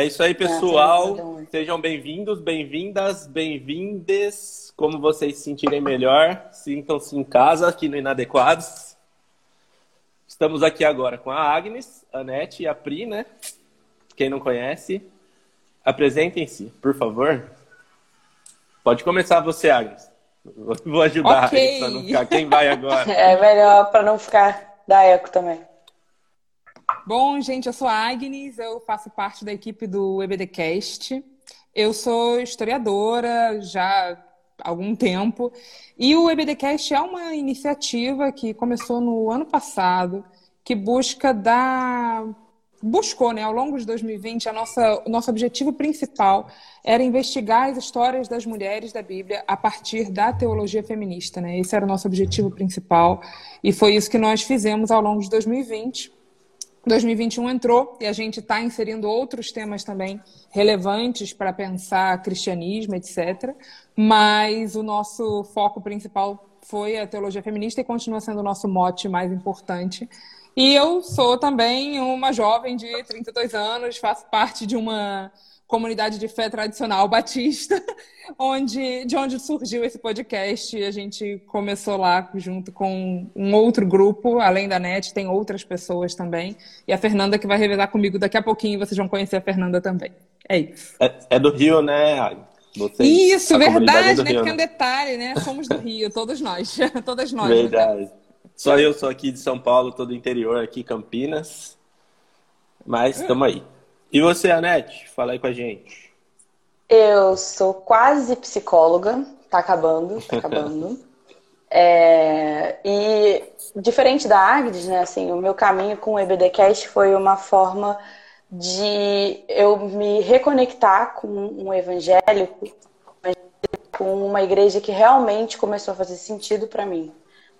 É isso aí, pessoal. Sejam bem-vindos, bem-vindas, bem-vindes. Como vocês se sentirem melhor, sintam-se em casa aqui no Inadequados. Estamos aqui agora com a Agnes, a Nete e a Pri, né? Quem não conhece, apresentem-se, por favor. Pode começar você, Agnes. Vou ajudar okay. para não ficar. Quem vai agora? É melhor para não ficar da eco também. Bom, gente, eu sou a Agnes, eu faço parte da equipe do EBDcast. Eu sou historiadora já há algum tempo e o EBDcast é uma iniciativa que começou no ano passado que busca dar buscou, né, ao longo de 2020, a nossa, o nosso objetivo principal era investigar as histórias das mulheres da Bíblia a partir da teologia feminista, né? Esse era o nosso objetivo principal e foi isso que nós fizemos ao longo de 2020. 2021 entrou e a gente está inserindo outros temas também relevantes para pensar cristianismo, etc. Mas o nosso foco principal foi a teologia feminista e continua sendo o nosso mote mais importante e eu sou também uma jovem de 32 anos, faço parte de uma comunidade de fé tradicional batista, onde, de onde surgiu esse podcast. A gente começou lá junto com um outro grupo, além da NET, tem outras pessoas também. E a Fernanda que vai revelar comigo daqui a pouquinho, vocês vão conhecer a Fernanda também. É isso. É, é do Rio, né, Vocês, Isso, verdade, né? Rio, Porque é um detalhe, né? Somos do Rio, todos nós. Todas nós. Né? Verdade. Né? Só eu sou aqui de São Paulo, todo interior aqui, Campinas. Mas estamos aí. E você, Anete? Fala aí com a gente. Eu sou quase psicóloga. Tá acabando, tá acabando. é, e diferente da Agnes, né? Assim, o meu caminho com o EBDcast foi uma forma de eu me reconectar com um evangélico, com uma igreja que realmente começou a fazer sentido para mim.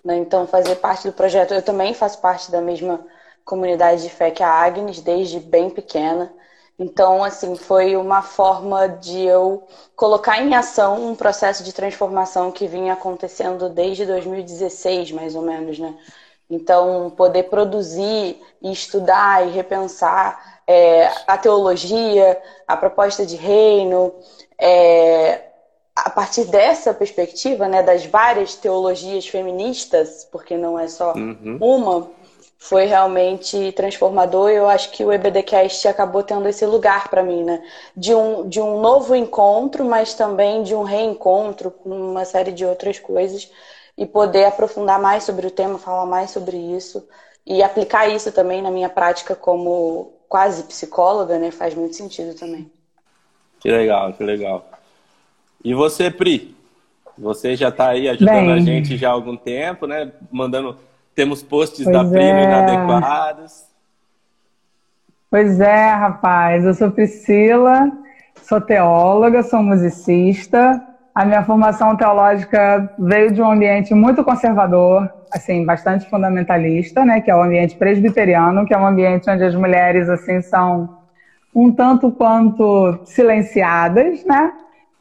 Né? Então, fazer parte do projeto, eu também faço parte da mesma comunidade de fé que a Agnes, desde bem pequena. Então, assim, foi uma forma de eu colocar em ação um processo de transformação que vinha acontecendo desde 2016, mais ou menos, né? Então, poder produzir e estudar e repensar é, a teologia, a proposta de reino, é, a partir dessa perspectiva, né, das várias teologias feministas, porque não é só uhum. uma, foi realmente transformador. E eu acho que o EBDcast acabou tendo esse lugar para mim, né, de um, de um novo encontro, mas também de um reencontro com uma série de outras coisas e poder aprofundar mais sobre o tema, falar mais sobre isso e aplicar isso também na minha prática como quase psicóloga, né, faz muito sentido também. Que legal, que legal. E você, Pri? Você já está aí ajudando Bem, a gente já há algum tempo, né? Mandando. Temos posts da Pri é. inadequados. Pois é, rapaz. Eu sou Priscila, sou teóloga, sou musicista. A minha formação teológica veio de um ambiente muito conservador, assim, bastante fundamentalista, né? Que é o ambiente presbiteriano, que é um ambiente onde as mulheres, assim, são um tanto quanto silenciadas, né?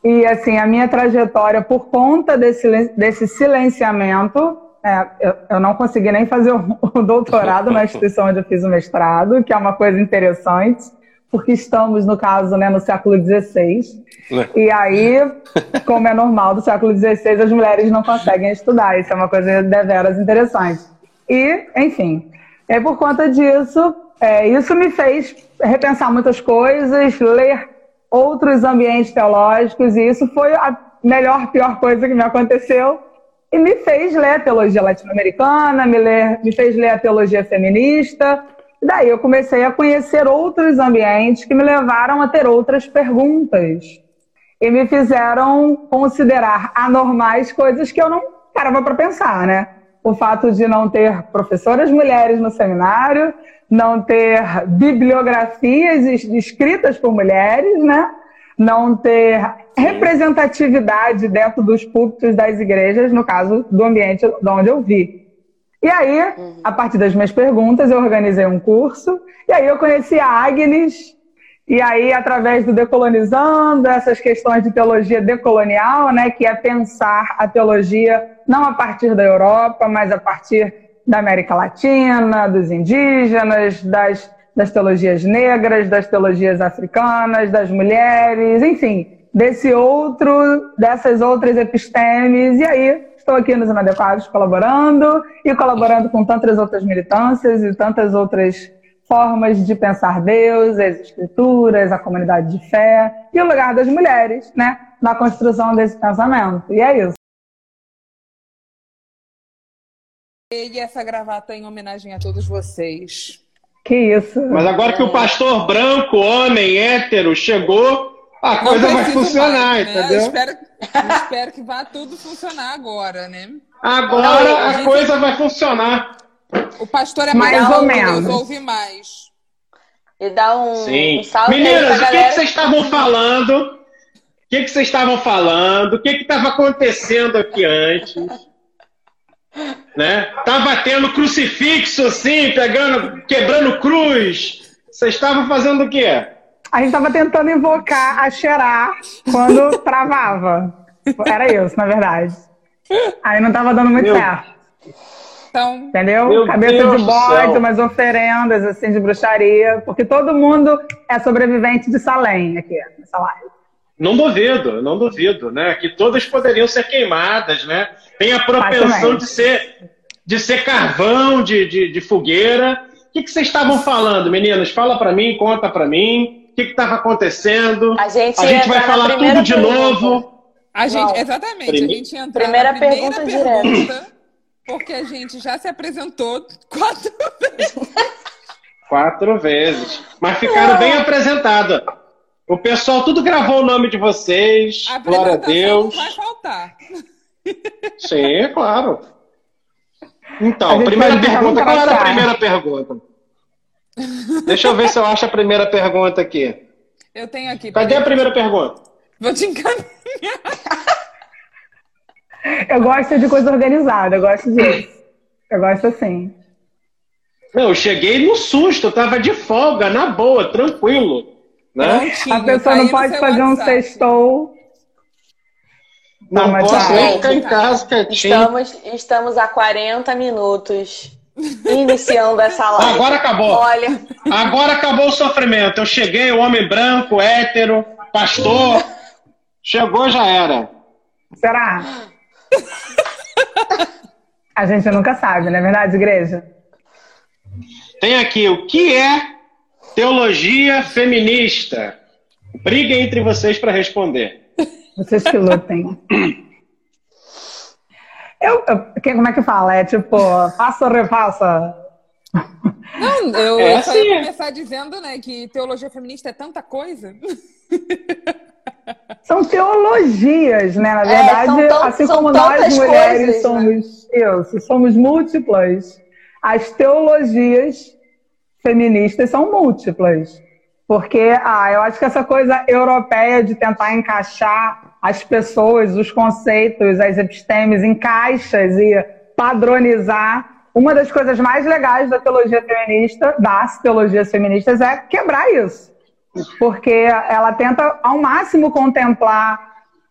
E assim, a minha trajetória, por conta desse, desse silenciamento, é, eu, eu, não consegui nem fazer o, o, doutorado na instituição onde eu fiz o mestrado, que é uma coisa interessante, porque estamos, no caso, né, no século XVI. E aí, como é normal do século XVI, as mulheres não conseguem estudar. Isso é uma coisa deveras interessante. E, enfim, é por conta disso, é, isso me fez repensar muitas coisas, ler outros ambientes teológicos, e isso foi a melhor, pior coisa que me aconteceu. E me fez ler a teologia latino-americana, me, me fez ler a teologia feminista. Daí eu comecei a conhecer outros ambientes que me levaram a ter outras perguntas. E me fizeram considerar anormais coisas que eu não parava para pensar, né? O fato de não ter professoras mulheres no seminário, não ter bibliografias escritas por mulheres, né? Não ter representatividade dentro dos púlpitos das igrejas, no caso do ambiente de onde eu vi. E aí, uhum. a partir das minhas perguntas, eu organizei um curso, e aí eu conheci a Agnes, e aí, através do Decolonizando, essas questões de teologia decolonial, né, que é pensar a teologia não a partir da Europa, mas a partir da América Latina, dos indígenas, das das teologias negras, das teologias africanas, das mulheres, enfim, desse outro, dessas outras epistemes. E aí, estou aqui nos Inadequados colaborando e colaborando com tantas outras militâncias e tantas outras formas de pensar Deus, as escrituras, a comunidade de fé e o lugar das mulheres, né, na construção desse pensamento. E é isso. E essa gravata em homenagem a todos vocês. Que isso. Mas agora que o pastor branco, homem, hétero, chegou, a coisa vai funcionar, mais, né? entendeu? Eu espero, eu espero que vá tudo funcionar agora, né? Agora Não, a, a coisa vai funcionar. O pastor é mais ou menos. Ouve mais. E dá um, Sim. um salve Meninas, o que, que vocês estavam falando? O que, que vocês estavam falando? O que estava acontecendo aqui antes? Né? Tava tendo crucifixo assim, pegando, quebrando cruz. Vocês estavam fazendo o quê? A gente estava tentando invocar a cheirar quando travava. Era isso, na verdade. Aí não estava dando muito Meu... certo. Então, Entendeu? Meu Cabeça Deus de bode, umas oferendas assim de bruxaria, porque todo mundo é sobrevivente de Salém aqui nessa live. Não duvido, não duvido, né? Que todas poderiam ser queimadas, né? Tem a propensão de ser, de ser carvão, de, de, de fogueira. O que, que vocês estavam falando, meninas? Fala para mim, conta para mim. O que estava acontecendo? A gente, a gente vai falar tudo de pergunta. novo. A gente, exatamente, Prime... a gente entra primeira, primeira pergunta, pergunta porque a gente já se apresentou quatro vezes. Quatro vezes. Mas ficaram bem apresentadas. O pessoal tudo gravou o nome de vocês. A Glória a Deus. Não vai faltar. Sim, claro. Então, primeira pergunta. Qual era a primeira pergunta? Deixa eu ver se eu acho a primeira pergunta aqui. Eu tenho aqui. Cadê a primeira pergunta? Vou te encaminhar. eu gosto de coisa organizada, eu gosto disso. Eu gosto assim. eu cheguei no susto, eu tava de folga, na boa, tranquilo. Né? a pessoa não pode fazer WhatsApp. um sextou. Não, não posso nem ficar em casa quietinho. Estamos, estamos há 40 minutos iniciando essa live. Agora acabou. Olha. Agora acabou o sofrimento. Eu cheguei, o homem branco, hétero, pastor. Chegou, já era. Será? A gente nunca sabe, não é verdade, igreja? Tem aqui o que é teologia feminista. Briga entre vocês para responder. Vocês que lutem. Eu, eu, como é que fala? É tipo, faça ou repassa? Não, eu, é eu só ia assim. começar dizendo né, que teologia feminista é tanta coisa. São teologias, né? Na é, verdade, é, assim como nós mulheres coisas, somos, né? isso, somos múltiplas, as teologias feministas são múltiplas. Porque ah, eu acho que essa coisa europeia de tentar encaixar as pessoas, os conceitos, as epistemes em caixas e padronizar. Uma das coisas mais legais da teologia feminista, das teologias feministas, é quebrar isso porque ela tenta ao máximo contemplar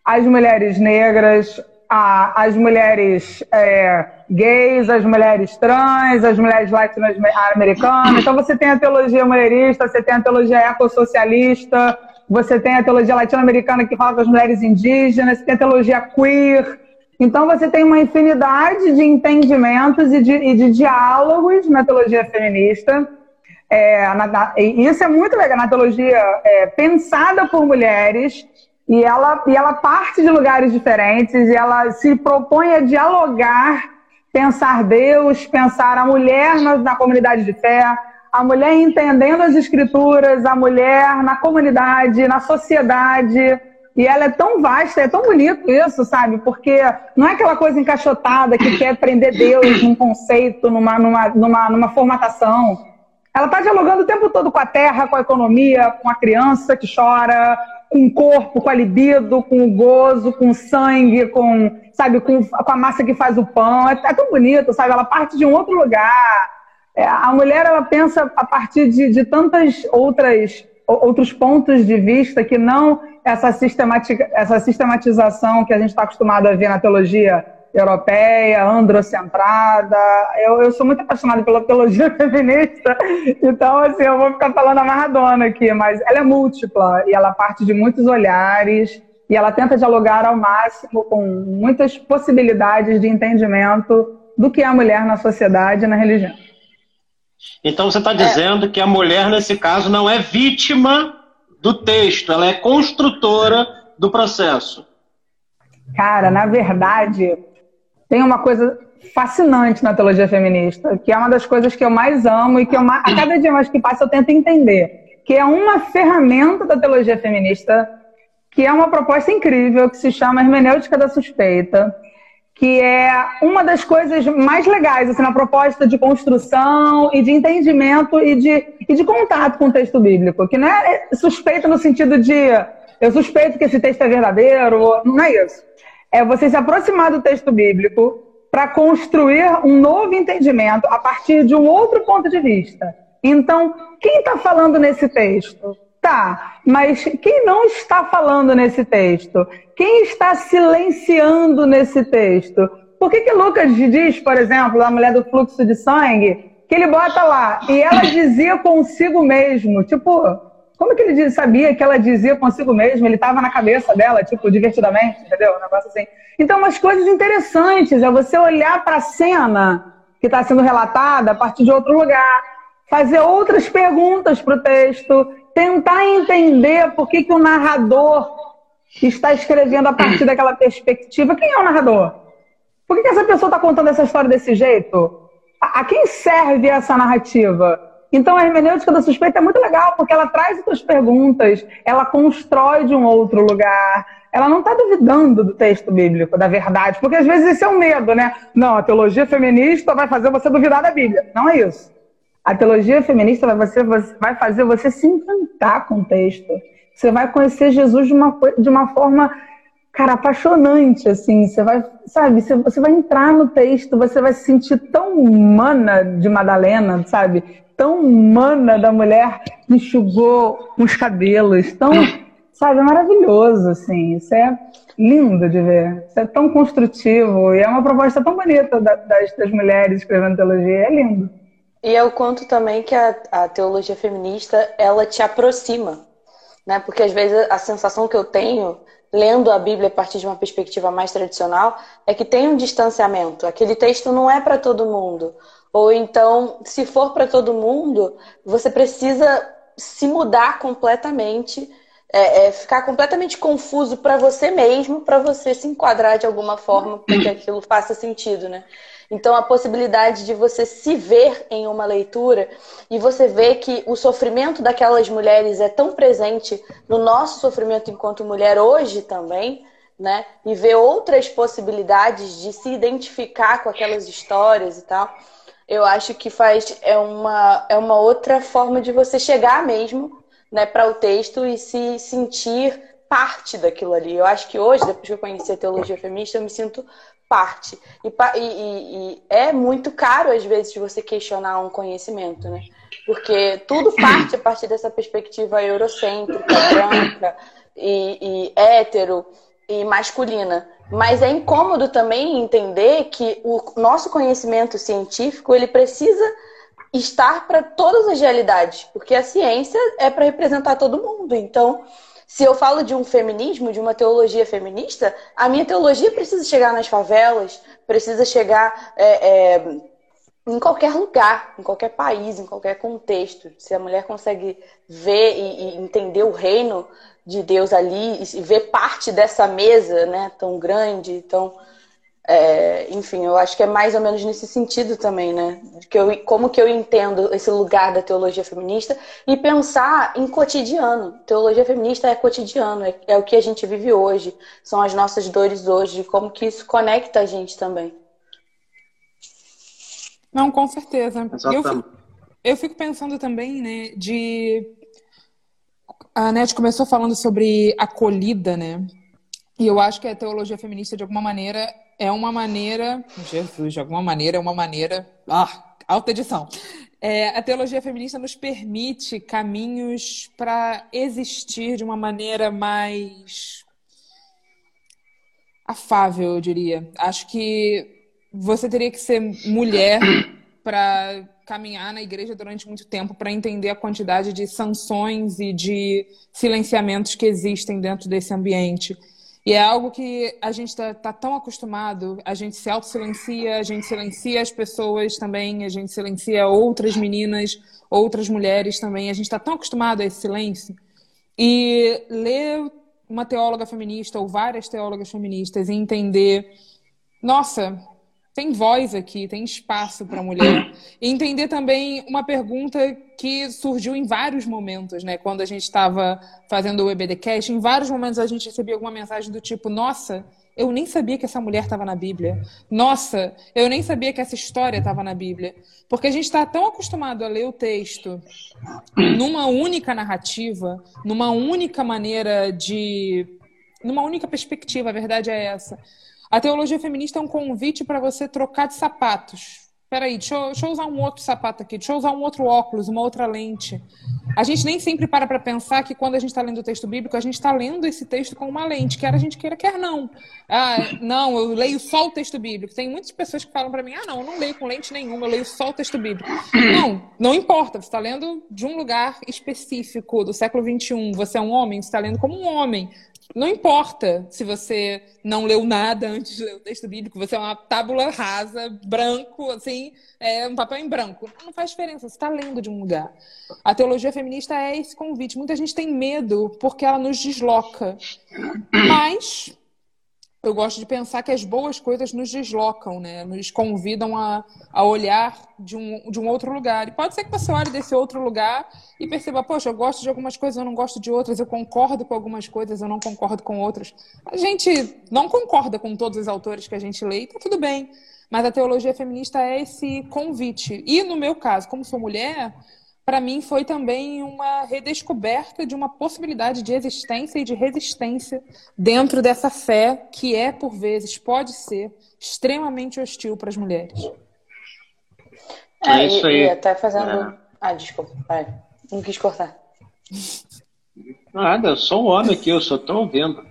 as mulheres negras, a, as mulheres é, gays, as mulheres trans, as mulheres latino-americanas. Então você tem a teologia mulherista, você tem a teologia ecossocialista, você tem a teologia latino-americana que fala das mulheres indígenas, você tem a teologia queer. Então você tem uma infinidade de entendimentos e de, e de diálogos na teologia feminista é, na, na, isso é muito legal na teologia é, pensada por mulheres e ela, e ela parte de lugares diferentes e ela se propõe a dialogar, pensar Deus, pensar a mulher na, na comunidade de fé, a mulher entendendo as escrituras, a mulher na comunidade, na sociedade. E ela é tão vasta, é tão bonito isso, sabe? Porque não é aquela coisa encaixotada que quer prender Deus num conceito, numa, numa, numa, numa formatação. Ela está dialogando o tempo todo com a terra, com a economia, com a criança que chora, com o corpo, com a libido, com o gozo, com o sangue, com, sabe, com, com a massa que faz o pão. É, é tão bonito, sabe? Ela parte de um outro lugar. É, a mulher, ela pensa a partir de, de tantas outras outros pontos de vista que não essa, essa sistematização que a gente está acostumado a ver na teologia europeia, androcentrada. Eu, eu sou muito apaixonada pela teologia feminista, então, assim, eu vou ficar falando amarradona aqui, mas ela é múltipla e ela parte de muitos olhares e ela tenta dialogar ao máximo com muitas possibilidades de entendimento do que é a mulher na sociedade e na religião. Então você está dizendo é. que a mulher, nesse caso, não é vítima do texto, ela é construtora do processo. Cara, na verdade, tem uma coisa fascinante na teologia feminista, que é uma das coisas que eu mais amo e que eu a cada dia mais que passa eu tento entender, que é uma ferramenta da teologia feminista, que é uma proposta incrível, que se chama hermenêutica da suspeita, que é uma das coisas mais legais assim, na proposta de construção e de entendimento e de, e de contato com o texto bíblico, que não é suspeita no sentido de eu suspeito que esse texto é verdadeiro, não é isso. É você se aproximar do texto bíblico para construir um novo entendimento a partir de um outro ponto de vista. Então, quem está falando nesse texto? Tá, mas quem não está falando nesse texto? Quem está silenciando nesse texto? Por que, que Lucas diz, por exemplo, a mulher do fluxo de sangue, que ele bota lá, e ela dizia consigo mesmo, tipo, como que ele sabia que ela dizia consigo mesmo? Ele estava na cabeça dela, tipo, divertidamente, entendeu? Um negócio assim. Então, umas coisas interessantes é você olhar para a cena que está sendo relatada a partir de outro lugar, fazer outras perguntas para o texto, tentar entender por que, que o narrador está escrevendo a partir daquela perspectiva. Quem é o narrador? Por que, que essa pessoa está contando essa história desse jeito? A, a, quem serve essa narrativa? Então, a hermenêutica da suspeita é muito legal, porque ela traz outras perguntas, ela constrói de um outro lugar, ela não está duvidando do texto bíblico, da verdade, porque às vezes esse é o um medo, né? Não, a teologia feminista vai fazer você duvidar da Bíblia. Não é isso. A teologia feminista vai, você, vai fazer você se encantar com o texto. Você vai conhecer Jesus de uma, de uma forma, cara, apaixonante, assim. Você vai, sabe, você, você vai entrar no texto, você vai se sentir tão humana de Madalena, sabe? Tão humana da mulher enxugou os cabelos, tão, sabe, maravilhoso, assim. Isso é lindo de ver. Isso é tão construtivo e é uma proposta tão bonita das, das mulheres escrevendo teologia. É lindo. E é o quanto também que a, a teologia feminista ela te aproxima, né? Porque às vezes a sensação que eu tenho lendo a Bíblia a partir de uma perspectiva mais tradicional é que tem um distanciamento. Aquele texto não é para todo mundo. Ou então, se for para todo mundo, você precisa se mudar completamente, é, é, ficar completamente confuso para você mesmo, para você se enquadrar de alguma forma, para que aquilo faça sentido, né? Então, a possibilidade de você se ver em uma leitura e você ver que o sofrimento daquelas mulheres é tão presente no nosso sofrimento enquanto mulher hoje também, né? E ver outras possibilidades de se identificar com aquelas histórias e tal. Eu acho que faz é uma, é uma outra forma de você chegar mesmo né, para o texto e se sentir parte daquilo ali. Eu acho que hoje, depois que eu conheci a teologia feminista, eu me sinto parte. E, e, e, é muito caro, às vezes, você questionar um conhecimento, né? Porque tudo parte a partir dessa perspectiva eurocêntrica, branca e, e hétero e masculina. Mas é incômodo também entender que o nosso conhecimento científico ele precisa estar para todas as realidades, porque a ciência é para representar todo mundo. Então, se eu falo de um feminismo, de uma teologia feminista, a minha teologia precisa chegar nas favelas, precisa chegar é, é, em qualquer lugar, em qualquer país, em qualquer contexto. Se a mulher consegue ver e, e entender o reino de Deus ali e ver parte dessa mesa, né, tão grande, tão é, enfim, eu acho que é mais ou menos nesse sentido também, né? Que eu, como que eu entendo esse lugar da teologia feminista e pensar em cotidiano. Teologia feminista é cotidiano, é, é o que a gente vive hoje, são as nossas dores hoje, como que isso conecta a gente também. Não, com certeza. Eu fico, eu fico pensando também, né, de. A Net começou falando sobre acolhida, né? E eu acho que a teologia feminista, de alguma maneira, é uma maneira, Jesus, de alguma maneira, é uma maneira, ah, alta edição. É, a teologia feminista nos permite caminhos para existir de uma maneira mais afável, eu diria. Acho que você teria que ser mulher para caminhar na igreja durante muito tempo para entender a quantidade de sanções e de silenciamentos que existem dentro desse ambiente. E é algo que a gente está tá tão acostumado, a gente se auto-silencia, a gente silencia as pessoas também, a gente silencia outras meninas, outras mulheres também, a gente está tão acostumado a esse silêncio. E ler uma teóloga feminista ou várias teólogas feministas e entender, nossa, tem voz aqui, tem espaço para a mulher. E entender também uma pergunta que surgiu em vários momentos, né? Quando a gente estava fazendo o EBDcast, em vários momentos a gente recebia alguma mensagem do tipo: Nossa, eu nem sabia que essa mulher estava na Bíblia. Nossa, eu nem sabia que essa história estava na Bíblia. Porque a gente está tão acostumado a ler o texto numa única narrativa, numa única maneira de. numa única perspectiva, a verdade é essa a teologia feminista é um convite para você trocar de sapatos. Peraí, deixa eu, deixa eu usar um outro sapato aqui, deixa eu usar um outro óculos, uma outra lente. A gente nem sempre para para pensar que quando a gente está lendo o texto bíblico, a gente está lendo esse texto com uma lente, quer a gente queira, quer não. Ah, não, eu leio só o texto bíblico. Tem muitas pessoas que falam para mim, ah, não, eu não leio com lente nenhuma, eu leio só o texto bíblico. Não, não importa, você está lendo de um lugar específico do século XXI. Você é um homem, você está lendo como um homem. Não importa se você não leu nada antes de ler o texto bíblico, você é uma tábula rasa, branco, assim, é um papel em branco. Não faz diferença, você está lendo de um lugar. A teologia feminista é esse convite. Muita gente tem medo porque ela nos desloca. Mas eu gosto de pensar que as boas coisas nos deslocam, né? Nos convidam a, a olhar de um, de um outro lugar. E pode ser que você olhe desse outro lugar e perceba, poxa, eu gosto de algumas coisas, eu não gosto de outras, eu concordo com algumas coisas, eu não concordo com outras. A gente não concorda com todos os autores que a gente lê tá tudo bem. Mas a teologia feminista é esse convite. E no meu caso, como sou mulher, para mim foi também uma redescoberta de uma possibilidade de existência e de resistência dentro dessa fé que é, por vezes, pode ser extremamente hostil para as mulheres. É, é isso aí. E, até fazendo. É. Ah, desculpa, vai. Não quis cortar. Nada, eu sou um homem aqui, eu só estou ouvindo.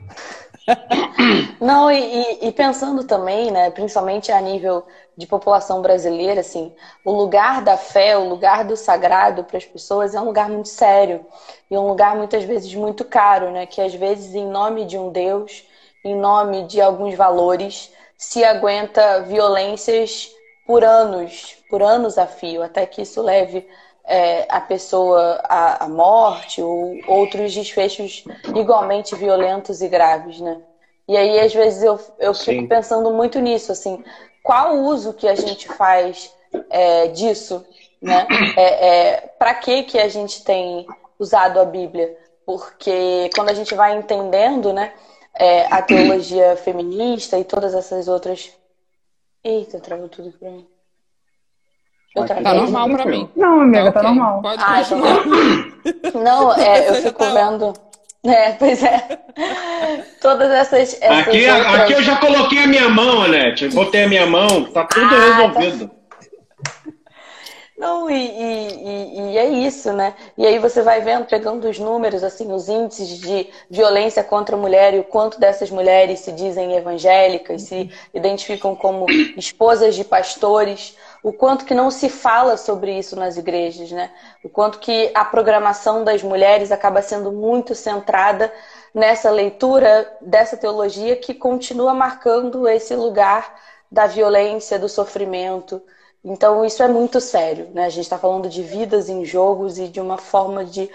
Não, e, e, pensando também, né, principalmente a nível de população brasileira, assim, o lugar da fé, o lugar do sagrado para as pessoas é um lugar muito sério e um lugar muitas vezes muito caro, né, que às vezes em nome de um Deus, em nome de alguns valores, se aguenta violências por anos, por anos a fio, até que isso leve é, a pessoa à, à, morte ou outros desfechos igualmente violentos e graves, né? E aí, às vezes, eu, eu fico pensando muito nisso, assim, qual o uso que a gente faz é, disso, né? É, é Para que que a gente tem usado a Bíblia? Porque quando a gente vai entendendo, né, é, a teologia feminista e todas essas outras... Eita, travou tudo pra mim. Tá normal pra mim. Não, amiga, tá, tá normal. Pode ah, então... Não, é, eu fico tá vendo. É, pois é. Todas essas. essas aqui, outras... aqui eu já coloquei a minha mão, Anete. Botei a minha mão, tá tudo ah, tá. resolvido. Tá... Não, e, e, e, é isso, né? E aí você vai vendo, pegando os números, assim, os índices de violência contra a mulher e o quanto dessas mulheres se dizem evangélicas, se identificam como esposas de pastores o quanto que não se fala sobre isso nas igrejas, né? O quanto que a programação das mulheres acaba sendo muito centrada nessa leitura dessa teologia que continua marcando esse lugar da violência, do sofrimento. Então isso é muito sério, né? A gente está falando de vidas em jogos e de uma forma de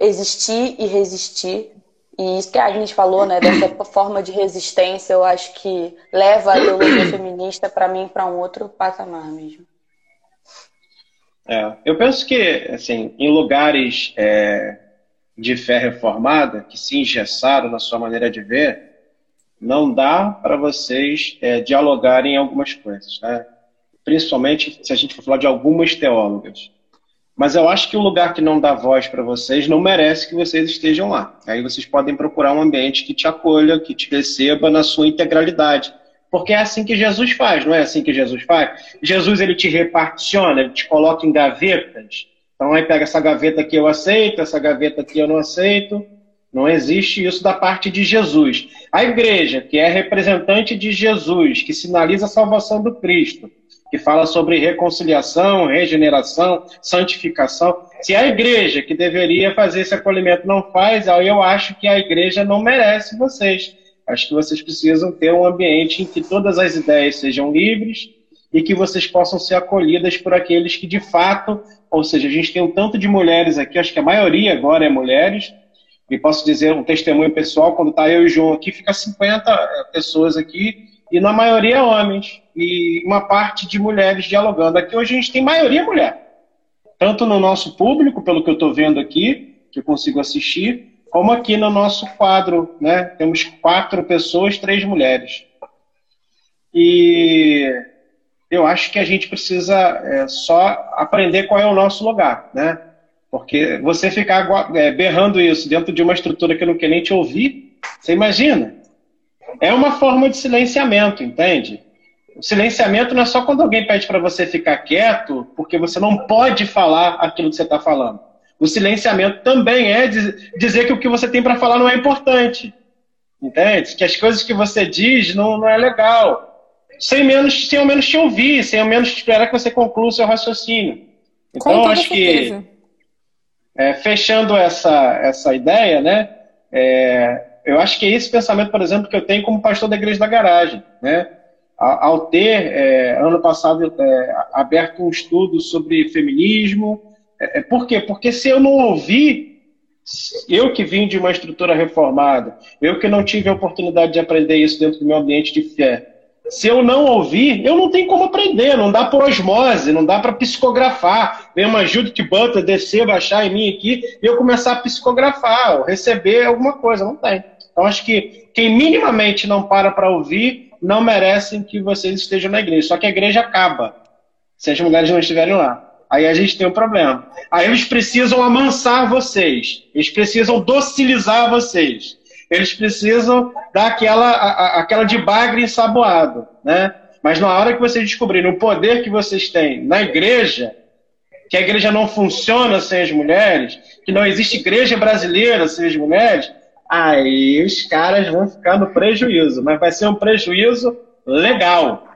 existir e resistir e isso que a Agnes falou, né, dessa forma de resistência, eu acho que leva a ideologia feminista para mim para um outro patamar mesmo. É, eu penso que, assim, em lugares é, de fé reformada, que se engessaram na sua maneira de ver, não dá para vocês é, dialogarem algumas coisas, né? Principalmente se a gente for falar de algumas teólogas. Mas eu acho que o lugar que não dá voz para vocês não merece que vocês estejam lá. Aí vocês podem procurar um ambiente que te acolha, que te receba na sua integralidade. Porque é assim que Jesus faz, não é assim que Jesus faz? Jesus ele te reparticiona, ele te coloca em gavetas. Então aí pega essa gaveta aqui eu aceito, essa gaveta aqui eu não aceito. Não existe isso da parte de Jesus. A igreja, que é representante de Jesus, que sinaliza a salvação do Cristo, que fala sobre reconciliação, regeneração, santificação. Se a igreja que deveria fazer esse acolhimento não faz, eu acho que a igreja não merece vocês. Acho que vocês precisam ter um ambiente em que todas as ideias sejam livres e que vocês possam ser acolhidas por aqueles que de fato, ou seja, a gente tem um tanto de mulheres aqui, acho que a maioria agora é mulheres, e posso dizer um testemunho pessoal, quando está eu e o João aqui, fica 50 eh, pessoas aqui, e na maioria homens, e uma parte de mulheres dialogando. Aqui hoje a gente tem maioria mulher. Tanto no nosso público, pelo que eu estou vendo aqui, que eu consigo assistir, como aqui no nosso quadro, né? Temos quatro pessoas, três mulheres. E eu acho que a gente precisa é, só aprender qual é o nosso lugar, né? Porque você ficar é, berrando isso dentro de uma estrutura que não quer nem te ouvir, você imagina? É uma forma de silenciamento, entende? O silenciamento não é só quando alguém pede para você ficar quieto, porque você não pode falar aquilo que você está falando. O silenciamento também é dizer que o que você tem para falar não é importante. Entende? Que as coisas que você diz não, não é legal. Sem menos, sem ao menos te ouvir, sem ao menos esperar que você conclua o seu raciocínio. Então, acho que é, fechando essa, essa ideia, né? É, eu acho que é esse pensamento, por exemplo, que eu tenho como pastor da igreja da garagem, né? Ao ter, é, ano passado, é, aberto um estudo sobre feminismo. É, é, por quê? Porque se eu não ouvir, eu que vim de uma estrutura reformada, eu que não tive a oportunidade de aprender isso dentro do meu ambiente de fé, se eu não ouvir, eu não tenho como aprender, não dá por osmose, não dá para psicografar. Vem uma Judith Butler descer, baixar em mim aqui e eu começar a psicografar, ou receber alguma coisa, não tem. Então acho que quem minimamente não para para ouvir, não merecem que vocês estejam na igreja. Só que a igreja acaba se as mulheres não estiverem lá. Aí a gente tem um problema. Aí eles precisam amansar vocês, eles precisam docilizar vocês eles precisam dar aquela, a, aquela de bagre ensaboado, né? Mas na hora que vocês descobrirem o poder que vocês têm na igreja, que a igreja não funciona sem as mulheres, que não existe igreja brasileira sem as mulheres, aí os caras vão ficar no prejuízo, mas vai ser um prejuízo legal.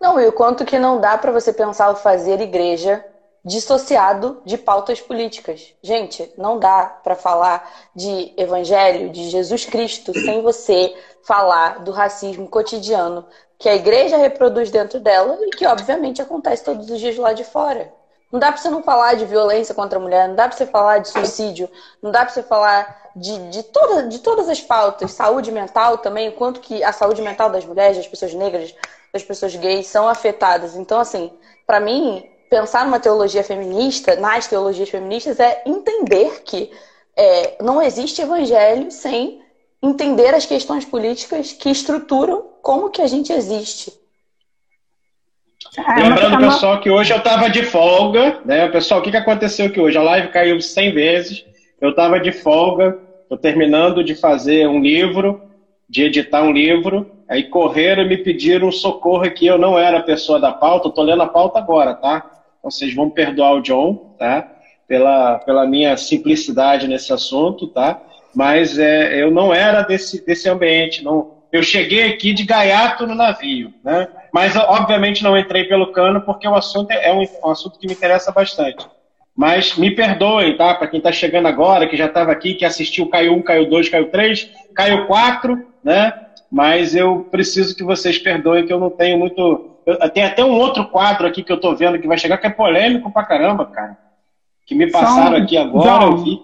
Não, e o quanto que não dá para você pensar o fazer igreja dissociado de pautas políticas. Gente, não dá para falar de evangelho, de Jesus Cristo, sem você falar do racismo cotidiano que a igreja reproduz dentro dela e que, obviamente, acontece todos os dias lá de fora. Não dá para você não falar de violência contra a mulher, não dá para você falar de suicídio, não dá para você falar de, de, toda, de todas as pautas, saúde mental também, o quanto que a saúde mental das mulheres, das pessoas negras, das pessoas gays são afetadas. Então, assim, para mim, pensar numa teologia feminista, nas teologias feministas, é entender que é, não existe evangelho sem entender as questões políticas que estruturam como que a gente existe. É, Lembrando, pessoal, que hoje eu estava de folga, né? Pessoal, o que, que aconteceu aqui hoje? A live caiu 100 vezes, eu estava de folga, estou terminando de fazer um livro, de editar um livro, aí correram e me pediram socorro aqui, eu não era a pessoa da pauta, estou lendo a pauta agora, tá? vocês vão perdoar o John, tá? Pela, pela minha simplicidade nesse assunto, tá? Mas é, eu não era desse, desse ambiente, não. Eu cheguei aqui de gaiato no navio, né? Mas obviamente não entrei pelo cano porque o assunto é um, um assunto que me interessa bastante. Mas me perdoem, tá? Para quem está chegando agora, que já estava aqui, que assistiu Caiu 1, Caiu 2, Caiu 3, Caiu 4, né? Mas eu preciso que vocês perdoem que eu não tenho muito tem até um outro quadro aqui que eu tô vendo que vai chegar que é polêmico pra caramba, cara. Que me passaram aqui agora, eu vi.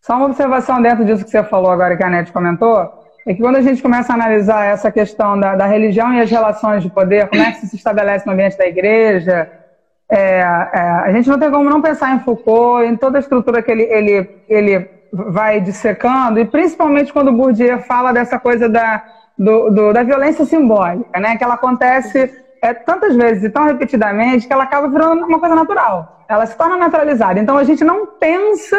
Só uma observação dentro disso que você falou agora, que a Nete comentou, é que quando a gente começa a analisar essa questão da, da religião e as relações de poder, como é que se estabelece no ambiente da igreja, é, é, a gente não tem como não pensar em Foucault, em toda a estrutura que ele, ele, ele vai dissecando, e principalmente quando o Bourdieu fala dessa coisa da, do, do, da violência simbólica, né, que ela acontece é, tantas vezes e tão repetidamente que ela acaba virando uma coisa natural. Ela se torna naturalizada. Então a gente não pensa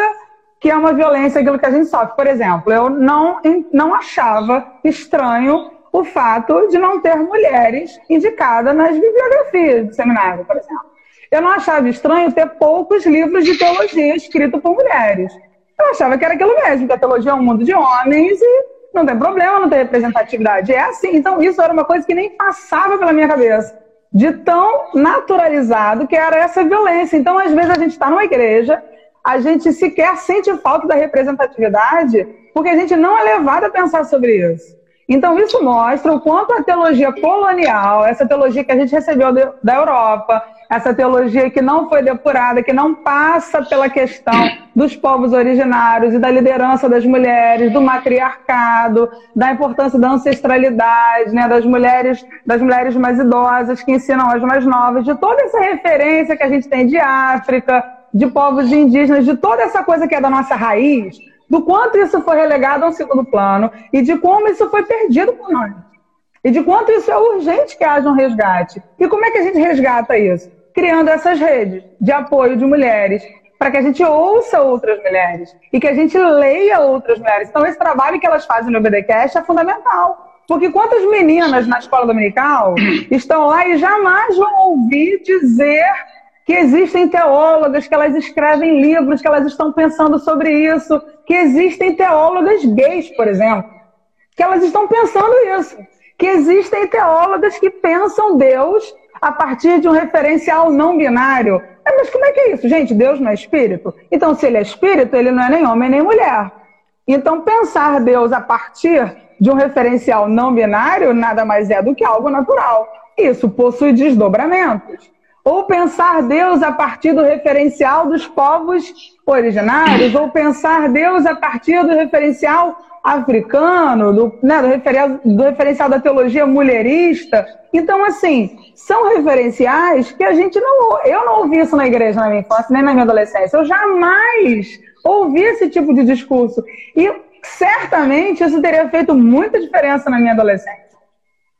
que é uma violência aquilo que a gente sofre. Por exemplo, eu não, não achava estranho o fato de não ter mulheres indicadas nas bibliografias do seminário, por exemplo. Eu não achava estranho ter poucos livros de teologia escritos por mulheres. eu achava que era aquilo mesmo, que a teologia é um mundo de homens e não tem problema não ter representatividade. É assim. Então, isso era uma coisa que nem passava pela minha cabeça. De tão naturalizado que era essa violência. Então, às vezes, a gente está numa igreja, a gente sequer sente falta da representatividade, porque a gente não é levado a pensar sobre isso. Então, isso mostra o quanto a teologia colonial, essa teologia que a gente recebeu da Europa, essa teologia que não foi depurada, que não passa pela questão dos povos originários e da liderança das mulheres, do matriarcado, da importância da ancestralidade, né, das mulheres, das mulheres mais idosas que ensinam as mais novas, de toda essa referência que a gente tem de África, de povos indígenas, de toda essa coisa que é da nossa raiz, do quanto isso foi relegado a um segundo plano e de como isso foi perdido por nós. E de quanto isso é urgente que haja um resgate. E como é que a gente resgata isso? Criando essas redes de apoio de mulheres, para que a gente ouça outras mulheres e que a gente leia outras mulheres. Então, esse trabalho que elas fazem no BDcast é fundamental. Porque quantas meninas na escola dominical estão lá e jamais vão ouvir dizer que existem teólogas, que elas escrevem livros, que elas estão pensando sobre isso, que existem teólogas gays, por exemplo, que elas estão pensando isso, que existem teólogas que pensam Deus a partir de um referencial não binário. É, mas como é que é isso? Gente, Deus não é espírito? Então, se ele é espírito, ele não é nem homem nem mulher. Então, pensar Deus a partir de um referencial não binário nada mais é do que algo natural. Isso possui desdobramentos. Ou pensar Deus a partir do referencial dos povos originários, ou pensar Deus a partir do referencial africano, do, né, do, referencial, do referencial da teologia mulherista. Então, assim, são referenciais que a gente não. Eu não ouvi isso na igreja na minha infância, nem na minha adolescência. Eu jamais ouvi esse tipo de discurso. E certamente isso teria feito muita diferença na minha adolescência.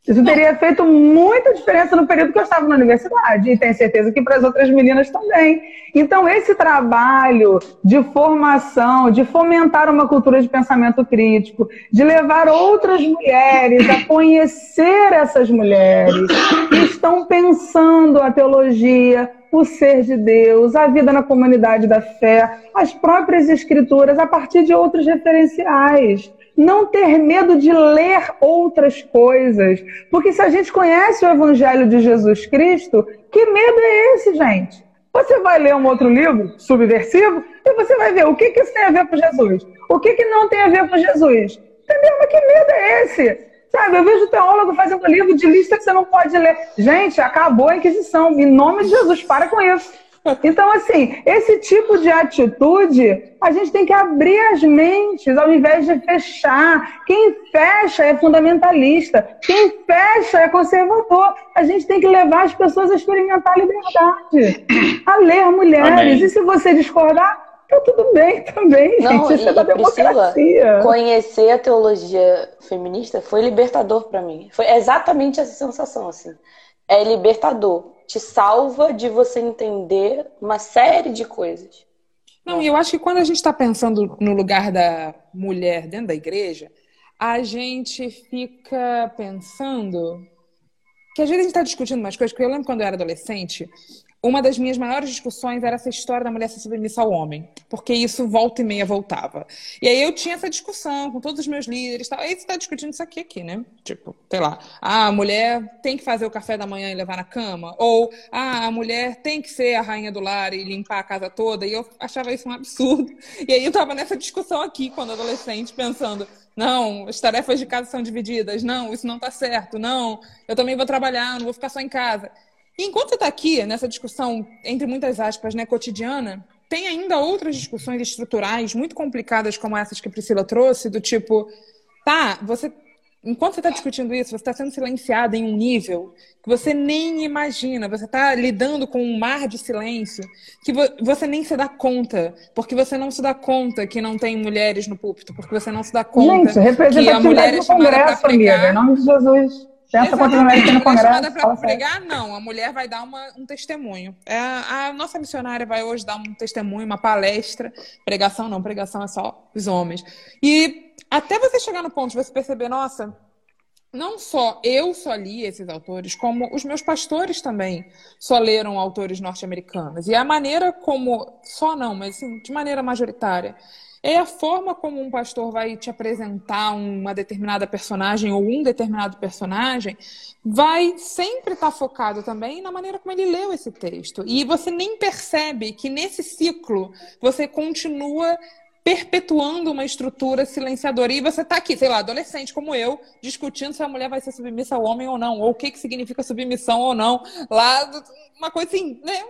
Isso teria feito muita diferença no período que eu estava na universidade, e tenho certeza que para as outras meninas também. Então, esse trabalho de formação, de fomentar uma cultura de pensamento crítico, de levar outras mulheres a conhecer essas mulheres que estão pensando a teologia, o ser de Deus, a vida na comunidade da fé, as próprias escrituras, a partir de outros referenciais não ter medo de ler outras coisas. Porque se a gente conhece o Evangelho de Jesus Cristo, que medo é esse, gente? Você vai ler um outro livro subversivo e você vai ver o que, que isso tem a ver com Jesus. O que, que não tem a ver com Jesus. Entendeu? Mas que medo é esse? Sabe, eu vejo teólogo fazendo livro de lista que você não pode ler. Gente, acabou a Inquisição. Em nome de Jesus, para com isso. Então, assim, esse tipo de atitude, a gente tem que abrir as mentes ao invés de fechar. Quem fecha é fundamentalista, quem fecha é conservador. A gente tem que levar as pessoas a experimentar a liberdade, a ler mulheres. Amém. E se você discordar, tá tudo bem também, Não, gente. Isso é da democracia. conhecer a teologia feminista foi libertador para mim. Foi exatamente essa sensação, assim. É libertador te salva de você entender uma série de coisas. Não, e eu acho que quando a gente está pensando no lugar da mulher dentro da igreja, a gente fica pensando que às vezes a gente está discutindo umas coisas, porque eu lembro quando eu era adolescente, uma das minhas maiores discussões era essa história da mulher ser submissa ao homem, porque isso volta e meia voltava. E aí eu tinha essa discussão com todos os meus líderes, tal. aí você está discutindo isso aqui, aqui, né? Tipo, sei lá, ah, a mulher tem que fazer o café da manhã e levar na cama, ou ah, a mulher tem que ser a rainha do lar e limpar a casa toda, e eu achava isso um absurdo. E aí eu estava nessa discussão aqui, quando adolescente, pensando, não, as tarefas de casa são divididas, não, isso não está certo, não, eu também vou trabalhar, não vou ficar só em casa. E enquanto você está aqui, nessa discussão, entre muitas aspas, né, cotidiana, tem ainda outras discussões estruturais muito complicadas como essas que a Priscila trouxe, do tipo, tá, você. Enquanto você está discutindo isso, você está sendo silenciada em um nível que você nem imagina. Você está lidando com um mar de silêncio que você nem se dá conta. Porque você não se dá conta que não tem mulheres no púlpito. Porque você não se dá conta Gente, que a mulher é chamada para pregar. Amiga, em nome de Jesus. Pensa quantas mulheres tem no Congresso. para pregar, não. A mulher vai dar uma, um testemunho. É, a nossa missionária vai hoje dar um testemunho, uma palestra. Pregação não, pregação é só os homens. E até você chegar no ponto de você perceber, nossa, não só eu só li esses autores, como os meus pastores também só leram autores norte-americanos. E a maneira como, só não, mas assim, de maneira majoritária, é a forma como um pastor vai te apresentar uma determinada personagem ou um determinado personagem vai sempre estar tá focado também na maneira como ele leu esse texto. E você nem percebe que nesse ciclo você continua perpetuando uma estrutura silenciadora. E você está aqui, sei lá, adolescente como eu, discutindo se a mulher vai ser submissa ao homem ou não, ou o que, que significa submissão ou não. Lá, uma coisa assim, né?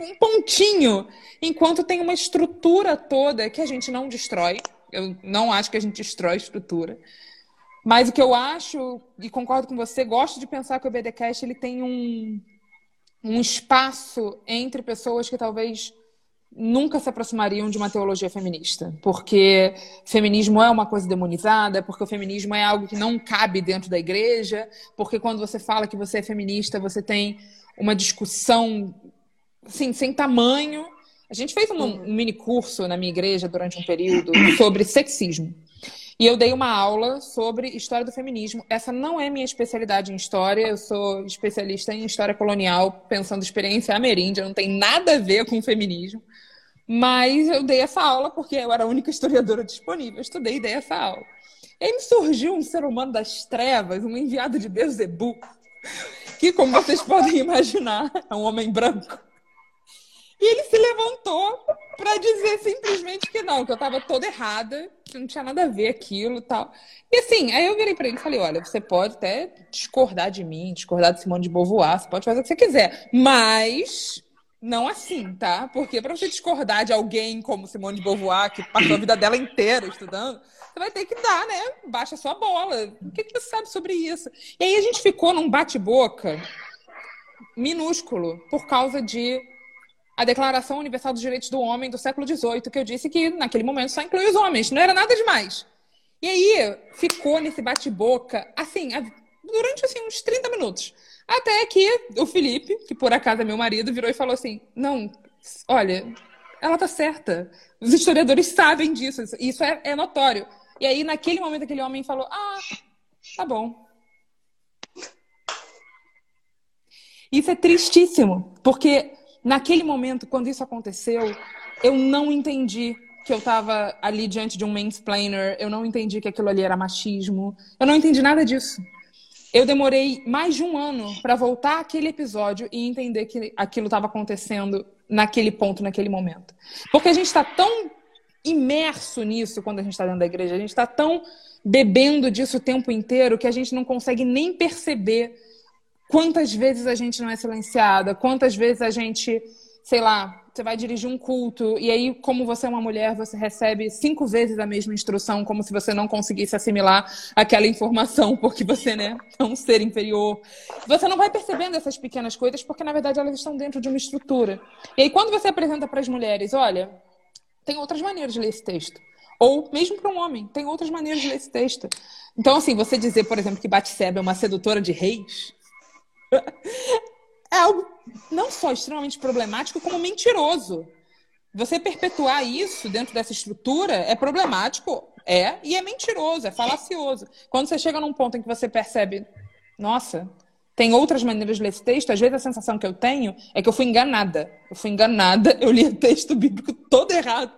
Um pontinho, enquanto tem uma estrutura toda que a gente não destrói. Eu não acho que a gente destrói estrutura. Mas o que eu acho, e concordo com você, gosto de pensar que o BDcast ele tem um, um espaço entre pessoas que talvez nunca se aproximariam de uma teologia feminista, porque feminismo é uma coisa demonizada, porque o feminismo é algo que não cabe dentro da igreja, porque quando você fala que você é feminista, você tem uma discussão assim, sem tamanho. A gente fez um, um mini curso na minha igreja durante um período sobre sexismo. E eu dei uma aula sobre história do feminismo. Essa não é minha especialidade em história, eu sou especialista em história colonial, pensando experiência ameríndia, não tem nada a ver com feminismo. Mas eu dei essa aula porque eu era a única historiadora disponível. Eu estudei e dei essa aula. E aí me surgiu um ser humano das trevas, um enviado de Beelzebub, que, como vocês podem imaginar, é um homem branco e ele se levantou para dizer simplesmente que não, que eu estava toda errada, que não tinha nada a ver aquilo e tal. E assim, aí eu virei para ele e falei: olha, você pode até discordar de mim, discordar de Simone de Beauvoir, você pode fazer o que você quiser, mas não assim, tá? Porque para você discordar de alguém como Simone de Beauvoir, que passou a vida dela inteira estudando, você vai ter que dar, né? Baixa sua bola. O que, que você sabe sobre isso? E aí a gente ficou num bate-boca minúsculo por causa de a Declaração Universal dos Direitos do Homem do século XVIII, que eu disse que naquele momento só incluía os homens, não era nada demais. E aí ficou nesse bate-boca, assim, durante assim, uns 30 minutos. Até que o Felipe, que por acaso é meu marido, virou e falou assim: Não, olha, ela tá certa. Os historiadores sabem disso, isso é, é notório. E aí, naquele momento, aquele homem falou: Ah, tá bom. Isso é tristíssimo, porque Naquele momento, quando isso aconteceu, eu não entendi que eu estava ali diante de um mansplainer, eu não entendi que aquilo ali era machismo, eu não entendi nada disso. Eu demorei mais de um ano para voltar àquele episódio e entender que aquilo estava acontecendo naquele ponto, naquele momento. Porque a gente está tão imerso nisso quando a gente está dentro da igreja, a gente está tão bebendo disso o tempo inteiro que a gente não consegue nem perceber Quantas vezes a gente não é silenciada? Quantas vezes a gente, sei lá, você vai dirigir um culto e aí, como você é uma mulher, você recebe cinco vezes a mesma instrução, como se você não conseguisse assimilar aquela informação, porque você né, é um ser inferior. Você não vai percebendo essas pequenas coisas, porque na verdade elas estão dentro de uma estrutura. E aí, quando você apresenta para as mulheres, olha, tem outras maneiras de ler esse texto. Ou mesmo para um homem, tem outras maneiras de ler esse texto. Então, assim, você dizer, por exemplo, que Batseba é uma sedutora de reis, é algo não só extremamente problemático, como mentiroso. Você perpetuar isso dentro dessa estrutura é problemático, é, e é mentiroso, é falacioso. Quando você chega num ponto em que você percebe, nossa, tem outras maneiras de ler esse texto, às vezes a sensação que eu tenho é que eu fui enganada. Eu fui enganada, eu li o texto bíblico todo errado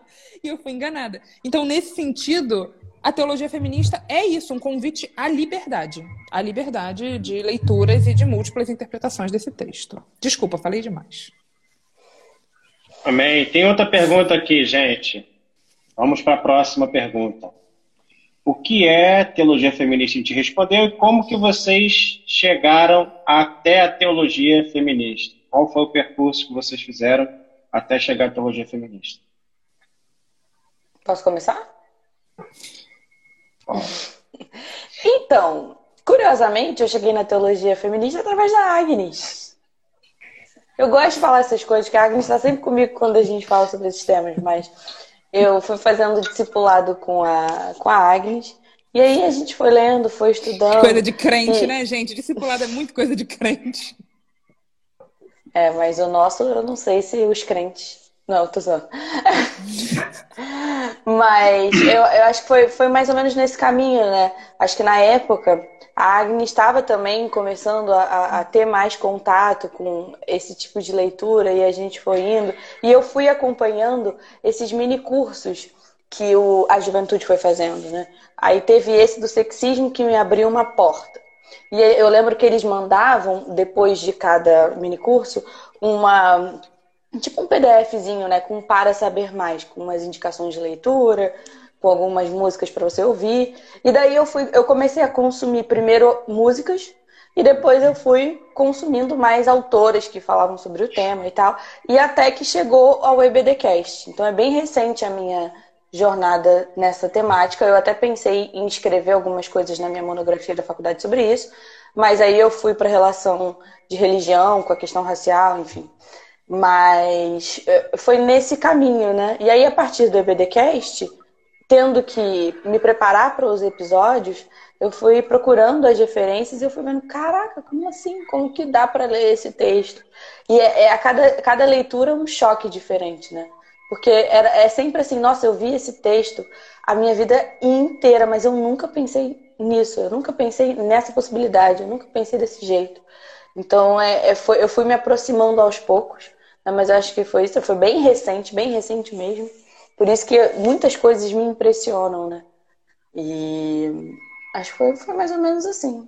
e eu fui enganada. Então, nesse sentido, a teologia feminista é isso, um convite à liberdade. À liberdade de leituras e de múltiplas interpretações desse texto. Desculpa, falei demais. Amém. Tem outra pergunta aqui, gente. Vamos para a próxima pergunta. O que é teologia feminista? A gente respondeu e como que vocês chegaram até a teologia feminista? Qual foi o percurso que vocês fizeram até chegar à teologia feminista? Posso começar? Então, curiosamente, eu cheguei na teologia feminista através da Agnes. Eu gosto de falar essas coisas, que a Agnes está sempre comigo quando a gente fala sobre esses temas, mas eu fui fazendo discipulado com a, com a Agnes. E aí a gente foi lendo, foi estudando. Coisa de crente, e... né, gente? Discipulado é muito coisa de crente. É, mas o nosso, eu não sei se os crentes não, tô só. Mas eu, eu acho que foi, foi mais ou menos nesse caminho, né? Acho que na época a Agnes estava também começando a, a, ter mais contato com esse tipo de leitura e a gente foi indo. E eu fui acompanhando esses mini cursos que o, a juventude foi fazendo, né? Aí teve esse do sexismo que me abriu uma porta. E eu lembro que eles mandavam, depois de cada minicurso, uma tipo um PDFzinho, né, com para saber mais, com umas indicações de leitura, com algumas músicas para você ouvir. E daí eu fui, eu comecei a consumir primeiro músicas e depois eu fui consumindo mais autores que falavam sobre o tema e tal, e até que chegou ao EBDcast. Então é bem recente a minha jornada nessa temática. Eu até pensei em escrever algumas coisas na minha monografia da faculdade sobre isso, mas aí eu fui para a relação de religião com a questão racial, enfim. Mas eh, foi nesse caminho, né? E aí, a partir do EBDcast, tendo que me preparar para os episódios, eu fui procurando as referências e eu fui vendo, caraca, como assim? Como que dá para ler esse texto? E é, é, a cada, cada leitura um choque diferente, né? Porque era, é sempre assim, nossa, eu vi esse texto a minha vida inteira, mas eu nunca pensei nisso, eu nunca pensei nessa possibilidade, eu nunca pensei desse jeito. Então é, é foi, eu fui me aproximando aos poucos, né, mas acho que foi isso, foi bem recente, bem recente mesmo. Por isso que muitas coisas me impressionam, né? E acho que foi, foi mais ou menos assim.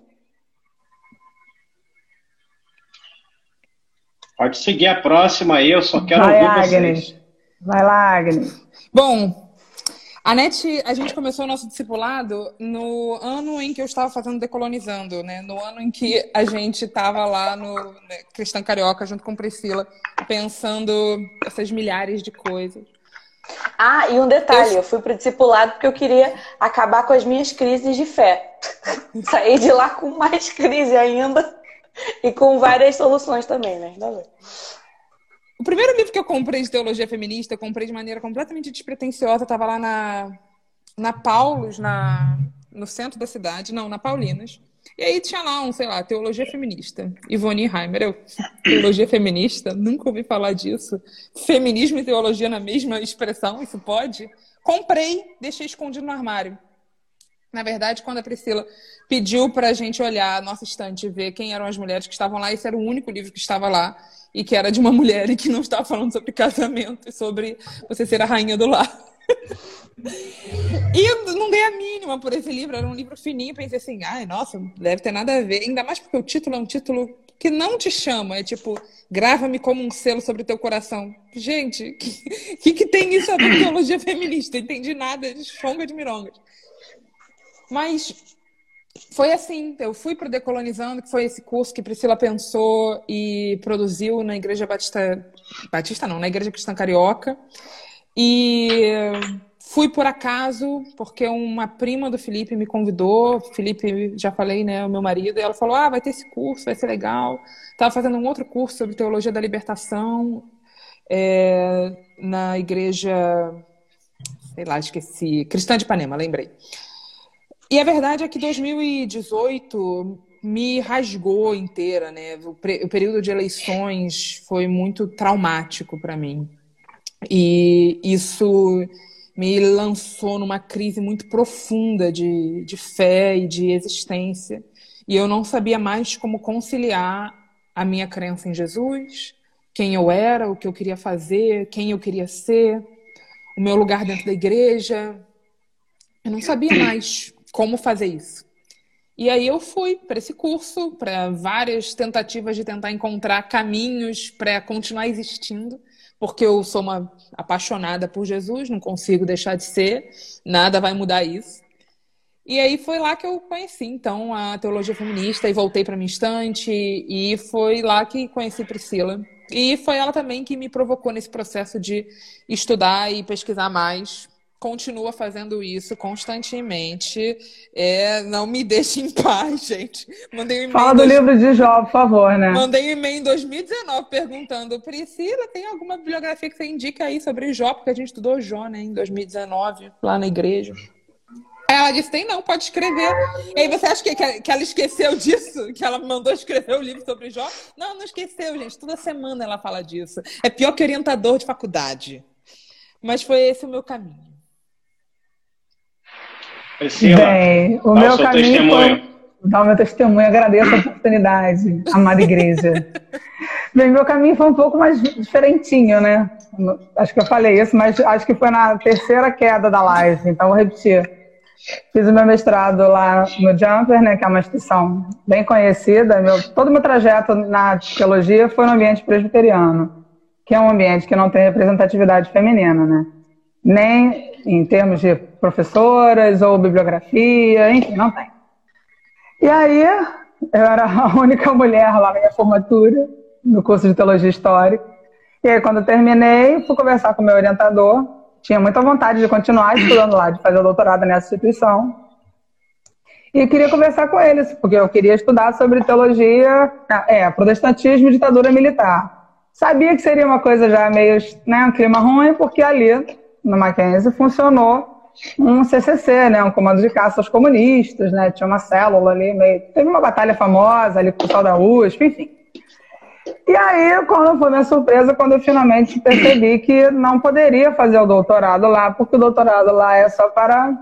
Pode seguir a próxima aí, eu só quero Vai, ouvir Agnes. vocês. Vai lá, Agnes. Bom, a NET, a gente começou o nosso discipulado no ano em que eu estava fazendo Decolonizando, né? No ano em que a gente estava lá no né, Cristã Carioca, junto com Priscila, pensando essas milhares de coisas. Ah, e um detalhe, eu, eu fui pro discipulado porque eu queria acabar com as minhas crises de fé. Saí de lá com mais crise ainda e com várias soluções também, né? Ainda bem. O primeiro livro que eu comprei de teologia feminista, eu comprei de maneira completamente despretensiosa. Estava lá na, na Paulus, na, no centro da cidade, não, na Paulinas. E aí tinha lá um, sei lá, teologia feminista. Ivone Heimer, eu, teologia feminista, nunca ouvi falar disso. Feminismo e teologia na mesma expressão, isso pode? Comprei, deixei escondido no armário. Na verdade, quando a Priscila pediu para a gente olhar a nossa estante e ver quem eram as mulheres que estavam lá, esse era o único livro que estava lá e que era de uma mulher e que não estava falando sobre casamento e sobre você ser a rainha do lar. e eu não dei a mínima por esse livro, era um livro fininho, pensei assim, ai, nossa, deve ter nada a ver, ainda mais porque o título é um título que não te chama, é tipo, grava-me como um selo sobre o teu coração. Gente, o que, que, que, tem isso a ver com teologia feminista? Entendi nada, de chonga de mirongas. Mas foi assim, eu fui para Decolonizando, que foi esse curso que Priscila pensou e produziu na Igreja Batista, Batista não, na Igreja Cristã Carioca. E fui por acaso, porque uma prima do Felipe me convidou, Felipe, já falei, né, o meu marido, e ela falou, ah, vai ter esse curso, vai ser legal. Estava fazendo um outro curso sobre Teologia da Libertação é, na Igreja, sei lá, esqueci, Cristã de Ipanema, lembrei. E a verdade é que 2018 me rasgou inteira, né? O, o período de eleições foi muito traumático para mim. E isso me lançou numa crise muito profunda de, de fé e de existência. E eu não sabia mais como conciliar a minha crença em Jesus, quem eu era, o que eu queria fazer, quem eu queria ser, o meu lugar dentro da igreja. Eu não sabia mais como fazer isso. E aí eu fui para esse curso, para várias tentativas de tentar encontrar caminhos para continuar existindo, porque eu sou uma apaixonada por Jesus, não consigo deixar de ser, nada vai mudar isso. E aí foi lá que eu conheci então a teologia feminista e voltei para minha estante e foi lá que conheci Priscila. E foi ela também que me provocou nesse processo de estudar e pesquisar mais continua fazendo isso constantemente. É, não me deixe em paz, gente. Mandei um Fala do dois... livro de Jó, por favor, né? Mandei um e-mail em 2019 perguntando, Priscila, tem alguma bibliografia que você indica aí sobre Jó? Porque a gente estudou Jó, né, em 2019, lá na igreja. Ela disse, tem não, pode escrever. E aí você acha que, que ela esqueceu disso? Que ela mandou escrever o livro sobre Jó? Não, não esqueceu, gente. Toda semana ela fala disso. É pior que orientador de faculdade. Mas foi esse o meu caminho. Priscila, Bem, o meu o caminho testemunho. Foi... Dar o meu testemunho, agradeço a oportunidade, amada igreja. Bem, meu caminho foi um pouco mais diferentinho, né? Acho que eu falei isso, mas acho que foi na terceira queda da live, então vou repetir. Fiz o meu mestrado lá no Jumper, né, que é uma instituição bem conhecida. Meu, todo o meu trajeto na teologia foi no ambiente presbiteriano, que é um ambiente que não tem representatividade feminina, né? Nem em termos de professoras ou bibliografia, enfim, não tem. E aí, eu era a única mulher lá na minha formatura, no curso de teologia histórica. E aí, quando eu terminei, fui conversar com o meu orientador, tinha muita vontade de continuar estudando lá, de fazer o doutorado nessa instituição. E queria conversar com eles, porque eu queria estudar sobre teologia, é, protestantismo e ditadura militar. Sabia que seria uma coisa já meio, né, um clima ruim, porque ali, no Mackenzie, funcionou um CCC, né, um comando de caça aos comunistas, né, tinha uma célula ali, meio... teve uma batalha famosa ali com o pessoal da USP, enfim. E aí, quando foi minha surpresa, quando eu finalmente percebi que não poderia fazer o doutorado lá, porque o doutorado lá é só para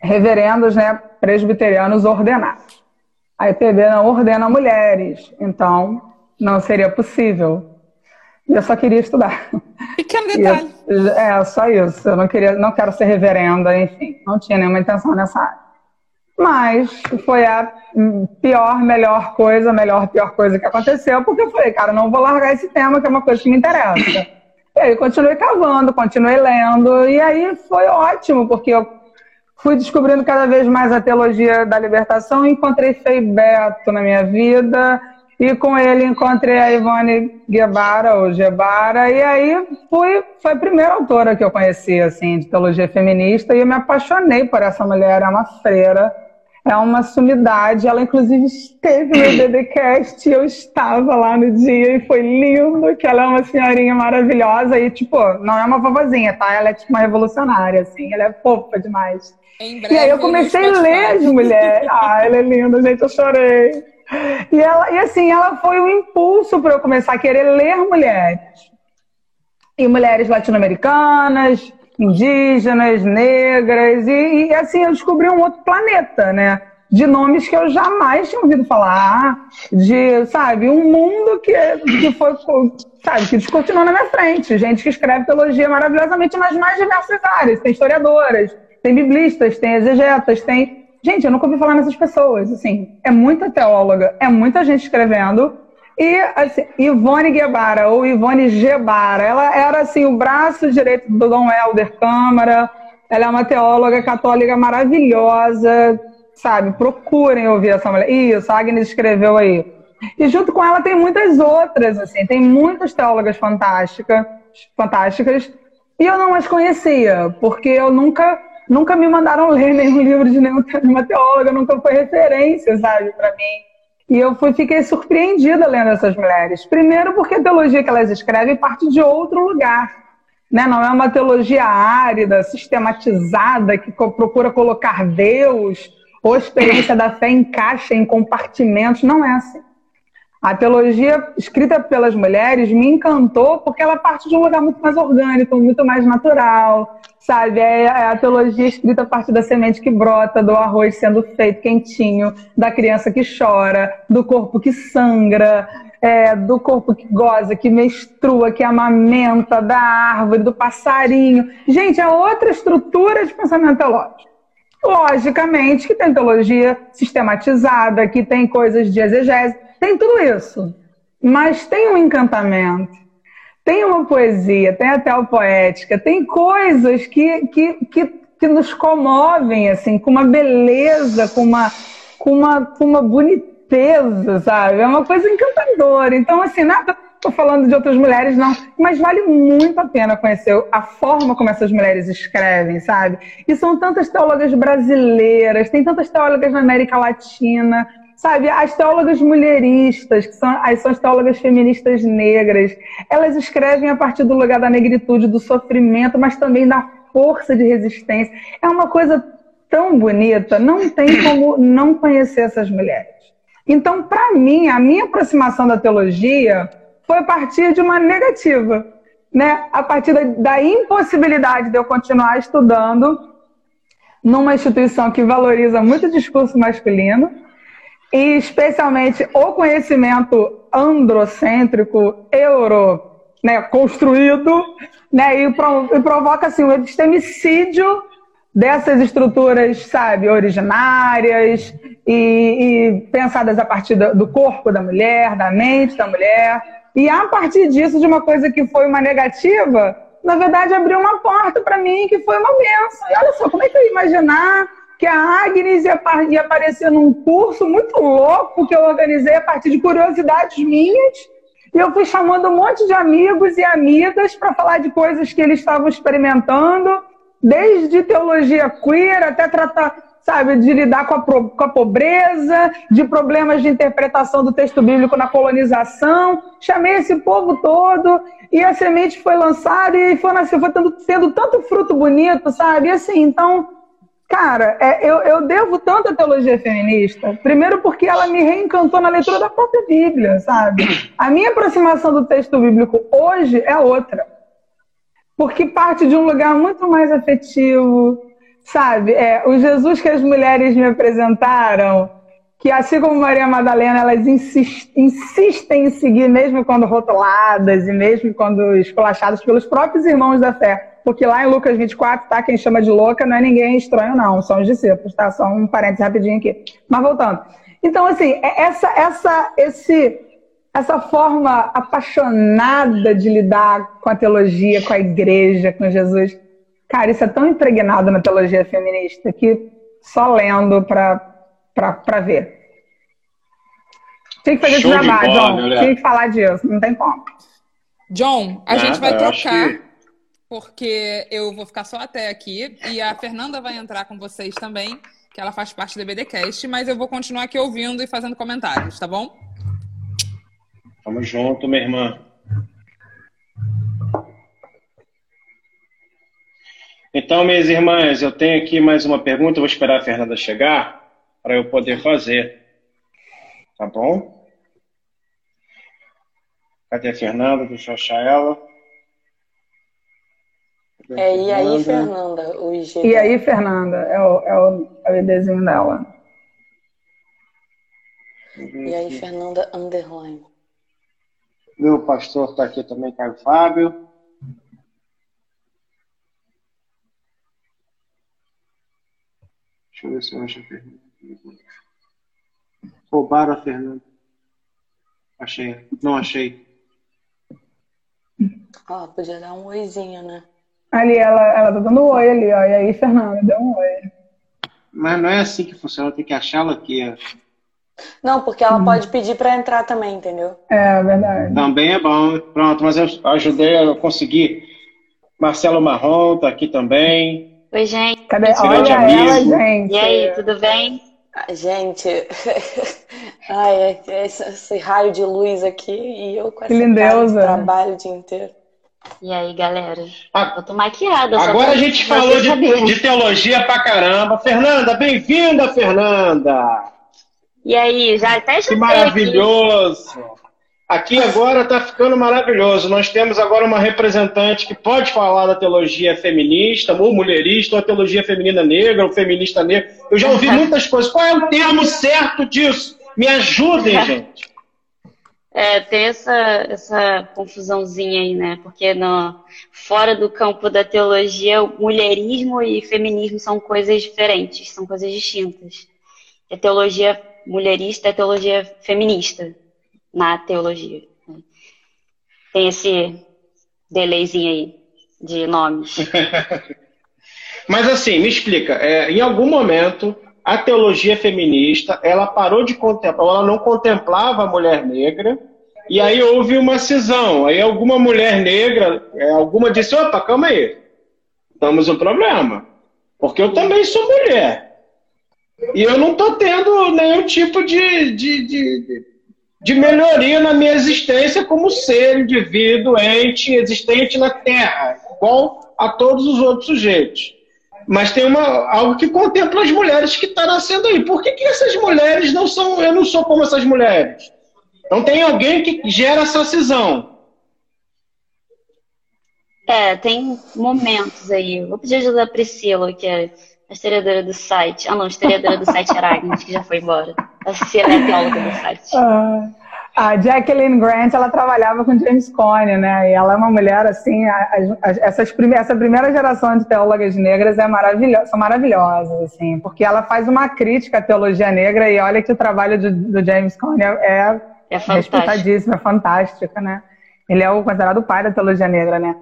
reverendos, né, presbiterianos ordenados. A IPB não ordena mulheres, então não seria possível. E eu só queria estudar. Pequeno detalhe. Eu, é, só isso. Eu não queria, não quero ser reverenda, enfim, não tinha nenhuma intenção nessa área. Mas foi a pior, melhor coisa, melhor, pior coisa que aconteceu, porque eu falei, cara, não vou largar esse tema, que é uma coisa que me interessa. E aí continuei cavando, continuei lendo, e aí foi ótimo, porque eu fui descobrindo cada vez mais a teologia da libertação, encontrei Frei Beto na minha vida, e com ele encontrei a Ivone Guevara, ou Gebara, e aí fui, foi a primeira autora que eu conheci, assim, de teologia feminista, e eu me apaixonei por essa mulher, é uma freira, é uma sumidade. Ela, inclusive, esteve no BBcast e eu estava lá no dia e foi lindo, que ela é uma senhorinha maravilhosa e, tipo, não é uma vovozinha, tá? Ela é, tipo, uma revolucionária, assim. Ela é fofa demais. e aí eu comecei a ler as mulheres. Ah, ela é linda, gente, eu chorei. E, ela, e assim, ela foi um impulso para eu começar a querer ler mulheres. E mulheres latino-americanas, indígenas, negras, e, e, assim eu descobri um outro planeta, né? De nomes que eu jamais tinha ouvido falar, de, sabe, um mundo que, que foi, sabe, que descortinou na minha frente. Gente que escreve teologia maravilhosamente nas mais diversas áreas. Tem historiadoras, tem biblistas, tem exegetas, tem. Gente, eu nunca ouvi falar nessas pessoas. Assim, é muita teóloga, é muita gente escrevendo, e assim, Ivone Guevara, ou Ivone Gebara, ela era assim o braço direito do Dom Helder Câmara. Ela é uma teóloga católica maravilhosa, sabe? Procurem ouvir essa mulher. Isso, a Agnes escreveu aí. E junto com ela tem muitas outras, assim, tem muitas teólogas fantásticas, fantásticas, e eu não as conhecia, porque eu nunca, nunca me mandaram ler nenhum livro de nenhuma teóloga, nunca foi referência, sabe, para mim. E eu fui, fiquei surpreendida lendo essas mulheres. Primeiro, porque a teologia que elas escrevem parte de outro lugar. Né? Não é uma teologia árida, sistematizada, que procura colocar Deus ou a experiência da fé encaixa em compartimentos. Não é assim. A teologia escrita pelas mulheres me encantou porque ela parte de um lugar muito mais orgânico, muito mais natural, sabe? É, é a teologia escrita a partir da semente que brota, do arroz sendo feito quentinho, da criança que chora, do corpo que sangra, é, do corpo que goza, que menstrua, que amamenta, da árvore, do passarinho. Gente, é outra estrutura de pensamento teológico. Logicamente que tem teologia sistematizada, que tem coisas de exegese, tem tudo isso. Mas tem um encantamento, tem uma poesia, tem até a poética, tem coisas que, que, que, que nos comovem, assim, com uma beleza, com uma, com uma, com uma boniteza, sabe? É uma coisa encantadora. Então, assim, nada estou falando de outras mulheres, não, mas vale muito a pena conhecer a forma como essas mulheres escrevem, sabe? E são tantas teólogas brasileiras, tem tantas teólogas na América Latina, Sabe, as teólogas mulheristas, que são, as, são as teólogas feministas negras, elas escrevem a partir do lugar da negritude, do sofrimento, mas também da força de resistência. É uma coisa tão bonita, não tem como não conhecer essas mulheres. Então, para mim, a minha aproximação da teologia foi a partir de uma negativa, né? A partir da, da impossibilidade de eu continuar estudando numa instituição que valoriza muito o discurso masculino, e especialmente o conhecimento androcêntrico, euro, né, construído, né, e, pro, e provoca assim, um epistemicídio dessas estruturas, sabe, originárias e, e pensadas a partir do, do corpo da mulher, da mente da mulher. E a partir disso, de uma coisa que foi uma negativa, na verdade abriu uma porta para mim que foi uma benção. E olha só, como é que eu ia imaginar que a Agnes ia, ia aparecer num curso muito louco que eu organizei a partir de curiosidades minhas. E eu fui chamando um monte de amigos e amigas para falar de coisas que eles estavam experimentando desde teologia queer até tratar, sabe, de lidar com a, com a pobreza, de problemas de interpretação do texto bíblico na colonização. Chamei esse povo todo e a semente foi lançada e foi, nasceu, foi tendo, tendo tanto fruto bonito, sabe? E assim, então, cara, é, eu, eu devo tanto à teologia feminista. Primeiro porque ela me reencantou na leitura da própria Bíblia, sabe? A minha aproximação do texto bíblico hoje é outra porque parte de um lugar muito mais afetivo, sabe? É, o Jesus que as mulheres me apresentaram, que assim como Maria Madalena, elas insistem, insistem em seguir, mesmo quando rotuladas e mesmo quando esculachadas pelos próprios irmãos da fé. Porque lá em Lucas 24, tá? Quem chama de louca não é ninguém estranho, não. São os discípulos, tá? Só um parênteses rapidinho aqui. Mas voltando. Então, assim, é essa, essa, esse essa forma apaixonada de lidar com a teologia, com a igreja, com Jesus. Cara, isso é tão impregnado na teologia feminista que só lendo para ver. Tinha que fazer Show esse trabalho, John. Tinha que falar disso, não tem como. John, a gente vai trocar, que... porque eu vou ficar só até aqui e a Fernanda vai entrar com vocês também, que ela faz parte do BDcast, mas eu vou continuar aqui ouvindo e fazendo comentários, tá bom? Tamo junto, minha irmã. Então, minhas irmãs, eu tenho aqui mais uma pergunta. Vou esperar a Fernanda chegar para eu poder fazer. Tá bom? Cadê a Fernanda? Deixa eu achar ela. É, e aí, Fernanda? O IG. E aí, Fernanda? É o, é o, é o IDzinho dela. E aí, Fernanda Underline. Meu pastor está aqui também, Caio Fábio. Deixa eu ver se eu acho a Fernanda. Roubaram a Fernanda. Achei. Não achei. Oh, podia dar um oizinho, né? Ali, ela, ela tá dando um oi ali, ó. E aí, Fernanda, deu um oi. Mas não é assim que funciona, tem que achá-la aqui. Não, porque ela hum. pode pedir para entrar também, entendeu? É, verdade. Também é bom. Pronto, mas eu ajudei a conseguir. Marcelo Marrom tá aqui também. Oi, gente. Cadê? Olha ela, gente. E aí, tudo bem? Gente, ai, esse, esse, raio de luz aqui e eu com esse trabalho o dia inteiro. E aí, galera? Ah, eu tô maquiada. Agora a gente falou de, de, teologia pra caramba. Fernanda, bem-vinda, Fernanda! E aí, já até já Que maravilhoso! Aqui. aqui agora está ficando maravilhoso. Nós temos agora uma representante que pode falar da teologia feminista, ou mulherista, ou a teologia feminina negra, ou feminista negra. Eu já ouvi muitas coisas. Qual é o termo certo disso? Me ajudem, gente. É, tem essa, essa confusãozinha aí, né? Porque no, fora do campo da teologia, mulherismo e feminismo são coisas diferentes, são coisas distintas. A teologia mulherista é teologia feminista na teologia. Né? Tem esse delayzinho aí de nomes. Mas assim, me explica, é, em algum momento a teologia feminista ela parou de contemplar, ela não contemplava a mulher negra, e aí houve uma cisão. Aí alguma mulher negra, é, alguma disse, opa, calma aí, estamos um problema. Porque eu também sou mulher. E eu não estou tendo nenhum tipo de, de, de, de, melhoria na minha existência como ser, indivíduo, ente, existente na Terra, igual a todos os outros sujeitos. Mas tem uma, algo que contempla as mulheres que está nascendo aí. Por que, que essas mulheres não são. Eu não sou como essas mulheres? Então tem alguém que gera essa cisão. É, tem momentos aí. Vou pedir ajuda da Priscila, que é a historiadora do site. Ah, não, a historiadora do site era Agnes, que já foi embora. A Cici é a teóloga do site. Ah, a Jacqueline Grant, ela trabalhava com James Cone, né? E ela é uma mulher, assim, essas prime essa primeira geração de teólogas negras é maravilhosa, são maravilhosas, assim, porque ela faz uma crítica à teologia negra e olha que o trabalho do, do James Cone é, é, é respeitadíssimo, é fantástico, né? Ele é o considerado pai da teologia negra, né?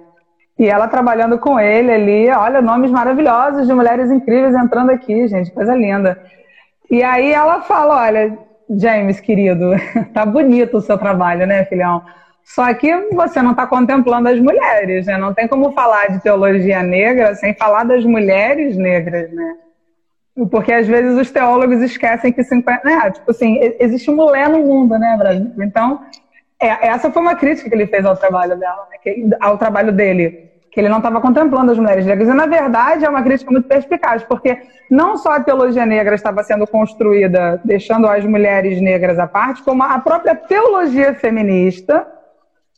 E ela trabalhando com ele ali, olha, nomes maravilhosos de mulheres incríveis entrando aqui, gente, coisa linda. E aí ela fala, olha, James, querido, tá bonito o seu trabalho, né, filhão? Só que você não está contemplando as mulheres, né? Não tem como falar de teologia negra sem falar das mulheres negras, né? Porque às vezes os teólogos esquecem que 50. Né? Tipo assim, existe mulher no mundo, né, Brasil? Então, é, essa foi uma crítica que ele fez ao trabalho dela, né? ao trabalho dele que ele não estava contemplando as mulheres negras. E, na verdade, é uma crítica muito perspicaz, porque não só a teologia negra estava sendo construída deixando as mulheres negras à parte, como a própria teologia feminista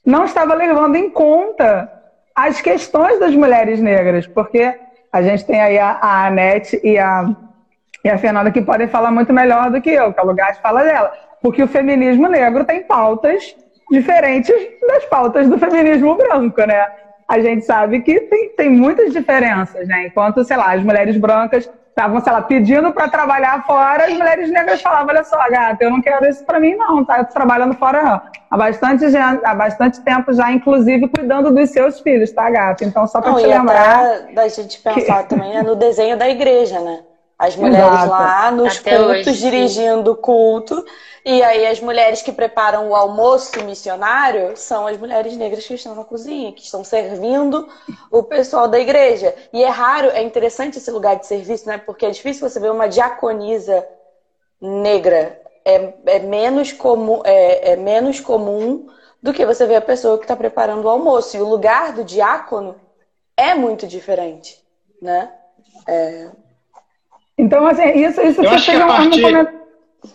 não estava levando em conta as questões das mulheres negras, porque a gente tem aí a, a Anete e a, e a Fernanda que podem falar muito melhor do que eu, que é o lugar fala dela. Porque o feminismo negro tem pautas diferentes das pautas do feminismo branco, né? A gente sabe que tem, tem muitas diferenças, né? Enquanto, sei lá, as mulheres brancas estavam, sei lá, pedindo para trabalhar fora, as mulheres negras falavam, olha só, gata, eu não quero isso para mim não, tá? Eu tô trabalhando fora há bastante, há bastante tempo já, inclusive cuidando dos seus filhos, tá, gata? Então, só para te lembrar... da gente pensar que... também é no desenho da igreja, né? As mulheres Exato. lá nos Até cultos, hoje, dirigindo o culto, e aí as mulheres que preparam o almoço missionário são as mulheres negras que estão na cozinha, que estão servindo o pessoal da igreja. E é raro, é interessante esse lugar de serviço, né? Porque é difícil você ver uma diaconisa negra. É, é menos, comum, é, é menos comum do que você ver a pessoa que está preparando o almoço. E o lugar do diácono é muito diferente, né? É... Então, assim, isso, isso Eu um, partir...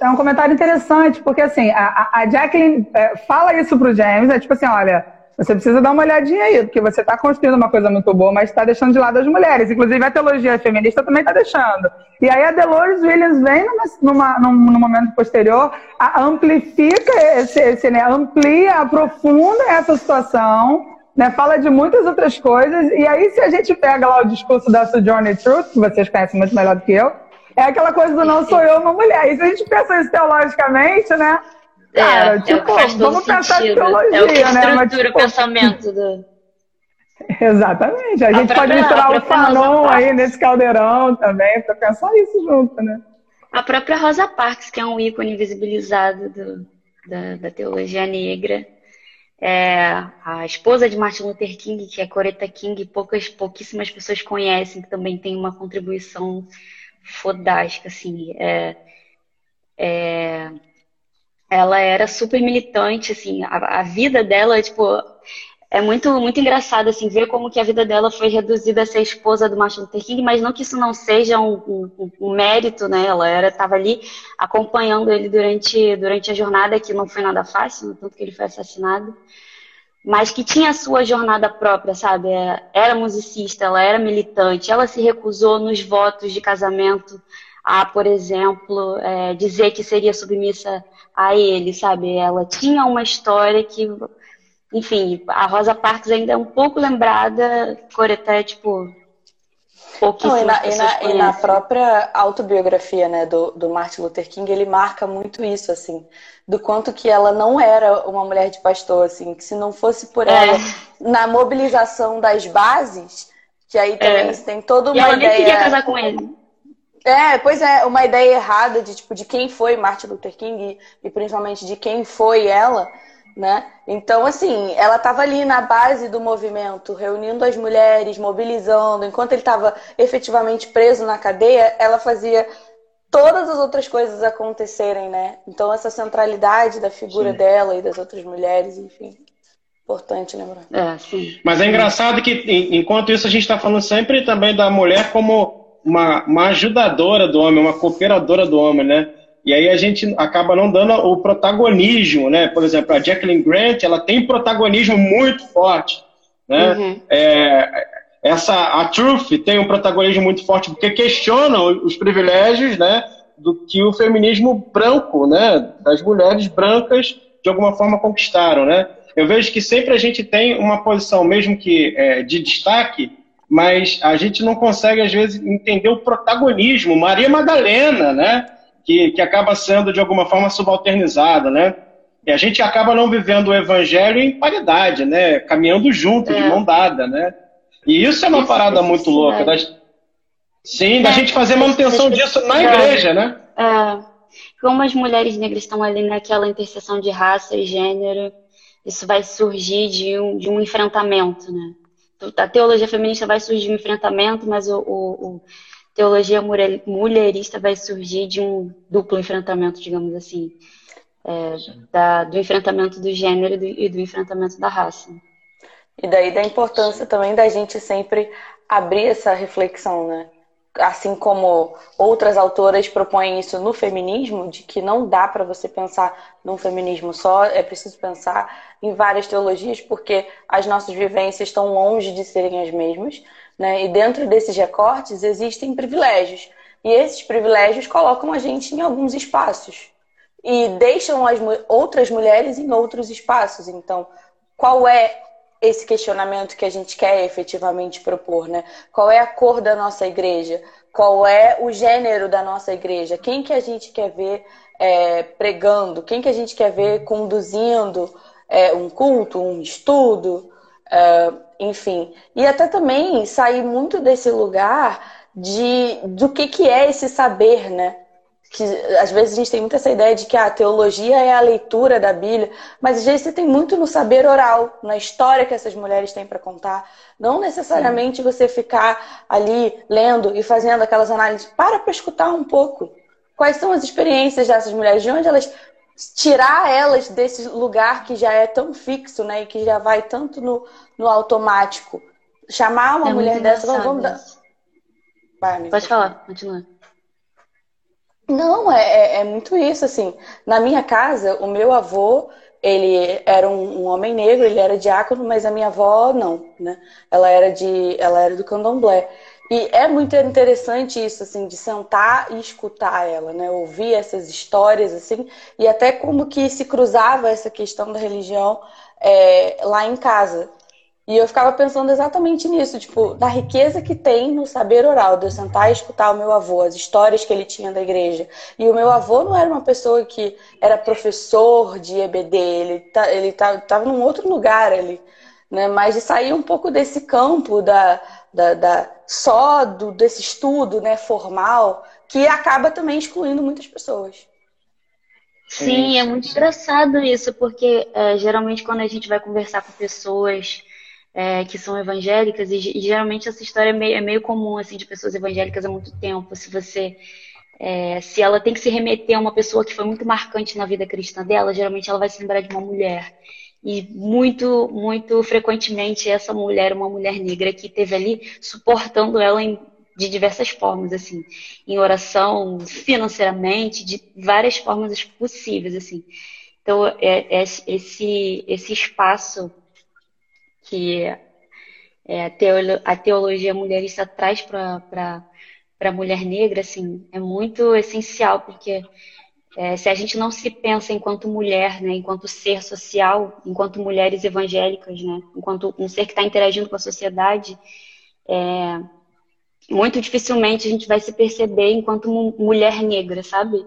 É um comentário interessante, porque assim, a, a Jacqueline é, fala isso pro James, é tipo assim, olha, você precisa dar uma olhadinha aí, porque você está construindo uma coisa muito boa, mas está deixando de lado as mulheres. Inclusive a teologia feminista também está deixando. E aí a Dolores Williams vem numa, numa, num, momento posterior, a, amplifica esse, esse né, amplia, aprofunda essa situação, né, fala de muitas outras coisas. E aí se a gente pega lá o discurso da Sojourner Truth, que vocês conhecem muito melhor do que eu, é aquela coisa do não sou eu uma mulher. E se a gente pensa isso teologicamente, né? É, Cara, é, tipo, é vamos pensar em teologia, é o que né? Mas, tipo, o pensamento do... Exatamente. A, a gente própria, pode misturar o Fanon aí nesse caldeirão também, para pensar isso junto, né? A própria Rosa Parks, que é um ícone invisibilizado do, da, da teologia negra, é, a esposa de Martin Luther King, que é Coretta King, poucas, pouquíssimas pessoas conhecem, que também tem uma contribuição fodástica, assim. É, é, ela era super militante, assim, a, a, vida dela, tipo, é muito, muito engraçado, assim, ver como que a vida dela foi reduzida a ser esposa do Martin Luther King, mas não que isso não seja um, um, um mérito, né, ela era, estava ali acompanhando ele durante, durante a jornada, que não foi nada fácil, tanto que ele foi assassinado, mas que tinha a sua jornada própria, sabe? É, era musicista, ela era militante, ela se recusou nos votos de casamento a, por exemplo, é, dizer que seria submissa a ele, sabe? Ela tinha uma história que, enfim, a Rosa Parks ainda é um pouco lembrada, Coreté, tipo, não, e, na, e, na, e, na, própria autobiografia né, do, do Martin Luther King, ele marca muito isso, assim, do quanto que ela não era uma mulher de pastor, assim, que se não fosse por é. ela na mobilização das bases, que aí também é. tem toda uma e ela ideia. Nem queria casar com ele. É, pois é, uma ideia errada de tipo de quem foi Martin Luther King e, e principalmente de quem foi ela né? Então, assim, ela estava ali na base do movimento, reunindo as mulheres, mobilizando. Enquanto ele estava efetivamente preso na cadeia, ela fazia todas as outras coisas acontecerem, né? Então, essa centralidade da figura sim. dela e das outras mulheres, enfim, importante lembrar. É, sim. Mas é engraçado que, enquanto isso, a gente está falando sempre também da mulher como uma, uma ajudadora do homem, uma cooperadora do homem, né? E aí a gente acaba não dando o protagonismo, né? Por exemplo, a Jacqueline Grant, ela tem protagonismo muito forte, né? Uhum. É, essa a Truth tem um protagonismo muito forte porque questiona os privilégios, né? Do que o feminismo branco, né? Das mulheres brancas de alguma forma conquistaram, né? Eu vejo que sempre a gente tem uma posição, mesmo que é, de destaque, mas a gente não consegue, às vezes, entender o protagonismo. Maria Madalena, né? Que, que acaba sendo, de alguma forma, subalternizada, né? E a gente acaba não vivendo o evangelho em paridade, né? Caminhando junto, é. de mão dada, né? E isso é uma isso, parada isso, muito louca. Da... Sim, da é, gente fazer manutenção disso na igreja, né? É. Como as mulheres negras estão ali naquela interseção de raça e gênero, isso vai surgir de um, de um enfrentamento, né? A teologia feminista vai surgir de um enfrentamento, mas o, o, o teologia mulherista vai surgir de um duplo enfrentamento, digamos assim é, da, do enfrentamento do gênero e do, e do enfrentamento da raça. E daí da importância também da gente sempre abrir essa reflexão, né? Assim como outras autoras propõem isso no feminismo, de que não dá para você pensar num feminismo só, é preciso pensar em várias teologias, porque as nossas vivências estão longe de serem as mesmas, né? E dentro desses recortes existem privilégios. E esses privilégios colocam a gente em alguns espaços e deixam as outras mulheres em outros espaços. Então, qual é esse questionamento que a gente quer efetivamente propor, né? Qual é a cor da nossa igreja? Qual é o gênero da nossa igreja? Quem que a gente quer ver é, pregando? Quem que a gente quer ver conduzindo é, um culto, um estudo? É, enfim. E até também sair muito desse lugar de do que, que é esse saber, né? que às vezes a gente tem muito essa ideia de que a teologia é a leitura da Bíblia, mas às vezes você tem muito no saber oral, na história que essas mulheres têm para contar. Não necessariamente Sim. você ficar ali lendo e fazendo aquelas análises. Para para escutar um pouco. Quais são as experiências dessas mulheres? De onde elas tirar elas desse lugar que já é tão fixo, né, e que já vai tanto no, no automático. Chamar uma é mulher dessa, vamos dar. Vai, Pode falar, continua. Não, é, é, é, muito isso, assim. Na minha casa, o meu avô, ele era um, um, homem negro, ele era diácono, mas a minha avó não, né? Ela era de, ela era do candomblé. E é muito interessante isso, assim, de sentar e escutar ela, né? Ouvir essas histórias, assim, e até como que se cruzava essa questão da religião é, lá em casa. E eu ficava pensando exatamente nisso, tipo, da riqueza que tem no saber oral, de eu sentar e escutar o meu avô, as histórias que ele tinha da igreja. E o meu avô não era uma pessoa que era professor de EBD, ele, tá, ele tá, num outro lugar ali, né? Mas de sair um pouco desse campo da, da, da só do, desse estudo né, formal, que acaba também excluindo muitas pessoas. Sim, é muito engraçado isso, porque é, geralmente quando a gente vai conversar com pessoas é, que são evangélicas, e, e, geralmente essa história é meio, é meio comum, assim, de pessoas evangélicas há muito tempo. Se você. É, se ela tem que se remeter a uma pessoa que foi muito marcante na vida cristã dela, geralmente ela vai se lembrar de uma mulher. E muito, muito frequentemente essa mulher, uma mulher negra que esteve ali suportando ela em, de diversas formas, assim, em oração, financeiramente, de várias formas possíveis, assim. Então, é, é, esse, esse espaço que é, a, teolo, a teologia mulherista traz para a mulher negra, assim, é muito essencial, porque é, se a gente não se pensa enquanto mulher, né, enquanto ser social, enquanto mulheres evangélicas, né, enquanto um ser que está interagindo com a sociedade, é, muito dificilmente a gente vai se perceber enquanto mulher negra, sabe?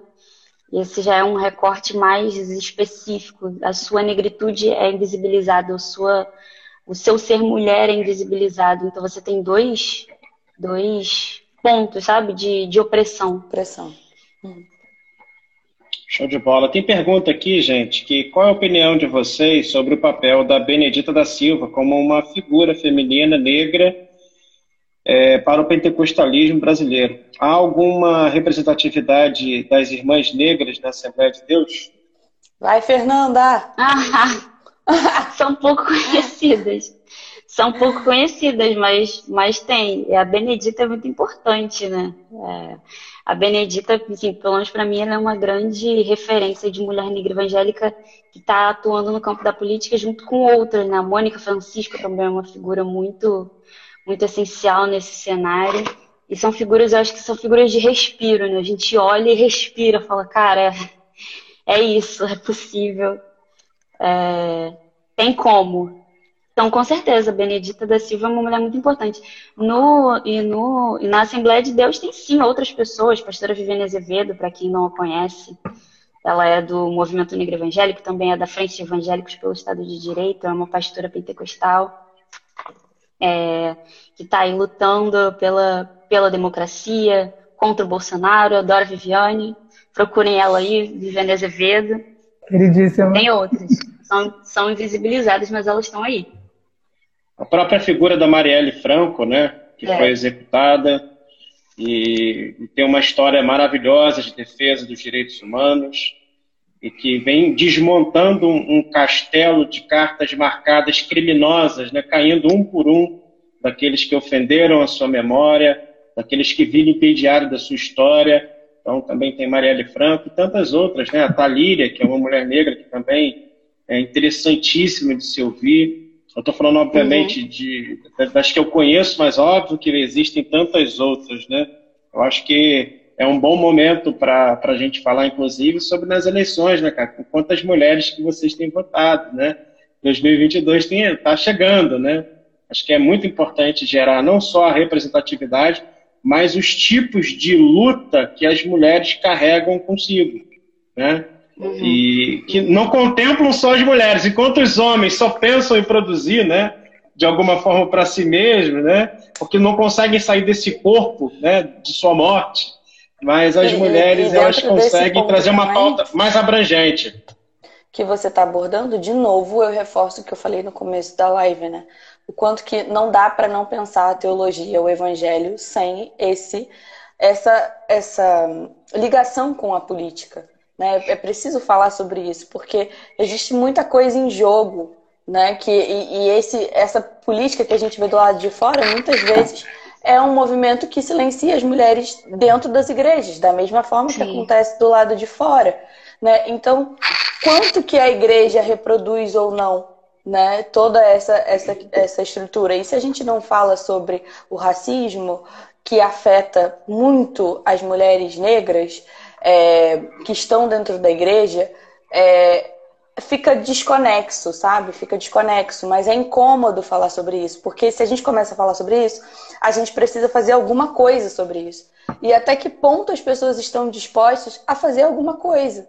Esse já é um recorte mais específico. A sua negritude é invisibilizada, a sua o seu ser mulher é invisibilizado. Então você tem dois, dois pontos, sabe, de, de opressão. Opressão. Hum. Show de bola. Tem pergunta aqui, gente, que qual é a opinião de vocês sobre o papel da Benedita da Silva como uma figura feminina negra é, para o pentecostalismo brasileiro? Há alguma representatividade das irmãs negras na Assembleia de Deus? Vai, Fernanda! Ah, são pouco conhecidas. São pouco conhecidas, mas, mas tem. A Benedita é muito importante, né? É, a Benedita, assim, pelo menos para mim, ela é uma grande referência de mulher negra evangélica que está atuando no campo da política junto com outras, né? A Mônica Francisco também é uma figura muito, muito essencial nesse cenário. E são figuras, eu acho que são figuras de respiro, né? A gente olha e respira, fala, cara, é, é isso, é possível é, tem como. Então, com certeza, Benedita da Silva é uma mulher muito importante. No, e, no, e na Assembleia de Deus tem sim outras pessoas, pastora Viviane Azevedo, para quem não a conhece, ela é do Movimento Negro Evangélico, também é da Frente de Evangélicos pelo Estado de Direito, é uma pastora pentecostal, é, que está aí lutando pela, pela democracia, contra o Bolsonaro, adoro Viviane, procurem ela aí, Viviane Azevedo. Queridíssima. Tem outras, são, são invisibilizadas, mas elas estão aí. A própria figura da Marielle Franco, né, que é. foi executada e, e tem uma história maravilhosa de defesa dos direitos humanos e que vem desmontando um, um, castelo de cartas marcadas criminosas, né, caindo um por um daqueles que ofenderam a sua memória, daqueles que vilipendiaram da sua história. Então, também tem Marielle Franco e tantas outras, né? A Talíria, que é uma mulher negra que também é interessantíssima de se ouvir. Eu estou falando, obviamente, uhum. de, das que eu conheço, mas óbvio que existem tantas outras, né? Eu acho que é um bom momento para a gente falar, inclusive, sobre nas eleições, né, cara? Quantas mulheres que vocês têm votado, né? 2022 está chegando, né? Acho que é muito importante gerar não só a representatividade, mas os tipos de luta que as mulheres carregam consigo, né? Uhum. E que não contemplam só as mulheres, enquanto os homens só pensam em produzir, né? De alguma forma para si mesmos, né? Porque não conseguem sair desse corpo, né? De sua morte. Mas as e, mulheres, e elas conseguem trazer uma pauta mais abrangente. Que você está abordando, de novo, eu reforço o que eu falei no começo da live, né? O quanto que não dá para não pensar a teologia, o evangelho, sem esse essa, essa ligação com a política. Né? É preciso falar sobre isso, porque existe muita coisa em jogo, né? Que, e, e esse, essa política que a gente vê do lado de fora, muitas vezes é um movimento que silencia as mulheres dentro das igrejas, da mesma forma Sim. que acontece do lado de fora. Né? Então, quanto que a igreja reproduz ou não né, toda essa, essa, essa estrutura? E se a gente não fala sobre o racismo, que afeta muito as mulheres negras, é, que estão dentro da igreja, é, fica desconexo, sabe? Fica desconexo, mas é incômodo falar sobre isso, porque se a gente começa a falar sobre isso, a gente precisa fazer alguma coisa sobre isso. E até que ponto as pessoas estão dispostas a fazer alguma coisa?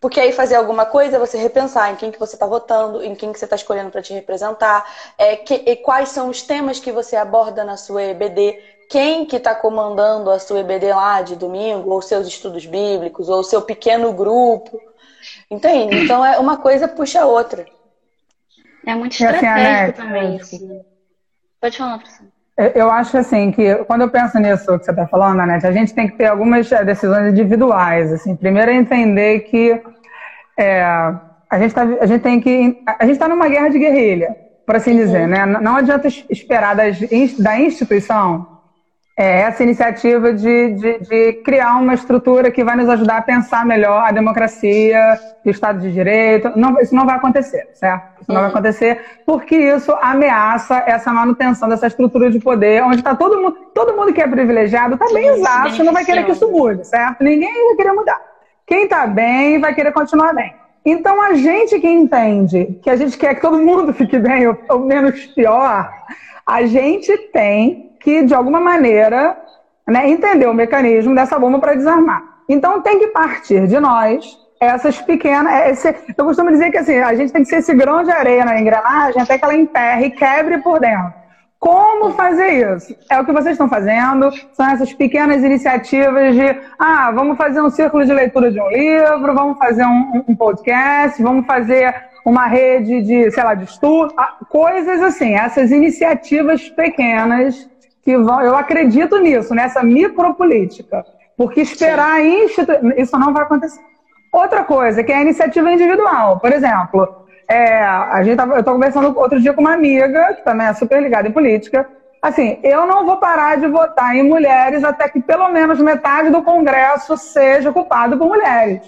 Porque aí fazer alguma coisa é você repensar em quem que você está votando, em quem que você está escolhendo para te representar, é, que, quais são os temas que você aborda na sua EBD, quem que está comandando a sua EBD lá de domingo, ou seus estudos bíblicos, ou seu pequeno grupo. Entende? Então é uma coisa puxa a outra. É muito estratégico também isso. Pode falar, professor. Eu acho assim que quando eu penso nisso que você está falando, Anete, a gente tem que ter algumas eh, decisões individuais. Assim, primeiro é entender que é, a gente tá, a gente tem que a gente está numa guerra de guerrilha, por assim uhum. dizer, né? Não adianta esperar das, da instituição é, essa iniciativa de, de, de, criar uma estrutura que vai nos ajudar a pensar melhor a democracia, o Estado de Direito. Não, isso não vai acontecer, certo? Isso não vai uhum. acontecer porque isso ameaça essa manutenção dessa estrutura de poder, onde está todo mundo, todo mundo que é privilegiado está bem exato, não vai querer que isso mude, certo? Ninguém vai querer mudar. Quem está bem vai querer continuar bem. Então, a gente que entende que a gente quer que todo mundo fique bem, ou, ou menos pior, a gente tem que, de alguma maneira, né, entender o mecanismo dessa bomba para desarmar. Então, tem que partir de nós essas pequenas. É, esse, eu costumo dizer que assim, a gente tem que ser esse grão de areia na engrenagem até que ela emperre e quebre por dentro. Como fazer isso? É o que vocês estão fazendo, são essas pequenas iniciativas de, ah, vamos fazer um círculo de leitura de um livro, vamos fazer um, um podcast, vamos fazer uma rede de, sei lá, de estudo, ah, coisas assim, essas iniciativas pequenas que vão. Eu acredito nisso, nessa micropolítica. Porque esperar institu... isso não vai acontecer. Outra coisa, que é a iniciativa individual. Por exemplo, é, a gente tava, eu estou conversando outro dia com uma amiga, que também é super ligada em política. Assim, eu não vou parar de votar em mulheres até que pelo menos metade do Congresso seja ocupado por mulheres.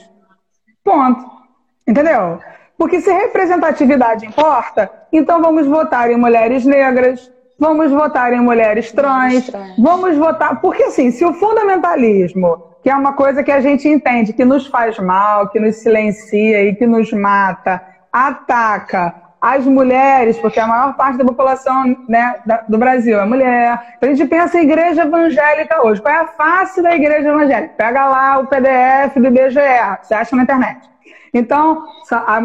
Ponto. Entendeu? Porque se representatividade importa, então vamos votar em mulheres negras, vamos votar em mulheres trans, vamos votar. Porque, assim, se o fundamentalismo, que é uma coisa que a gente entende, que nos faz mal, que nos silencia e que nos mata, ataca as mulheres, porque a maior parte da população né, do Brasil é mulher. Então a gente pensa em igreja evangélica hoje. Qual é a face da igreja evangélica? Pega lá o PDF do IBGE, você acha na internet. Então,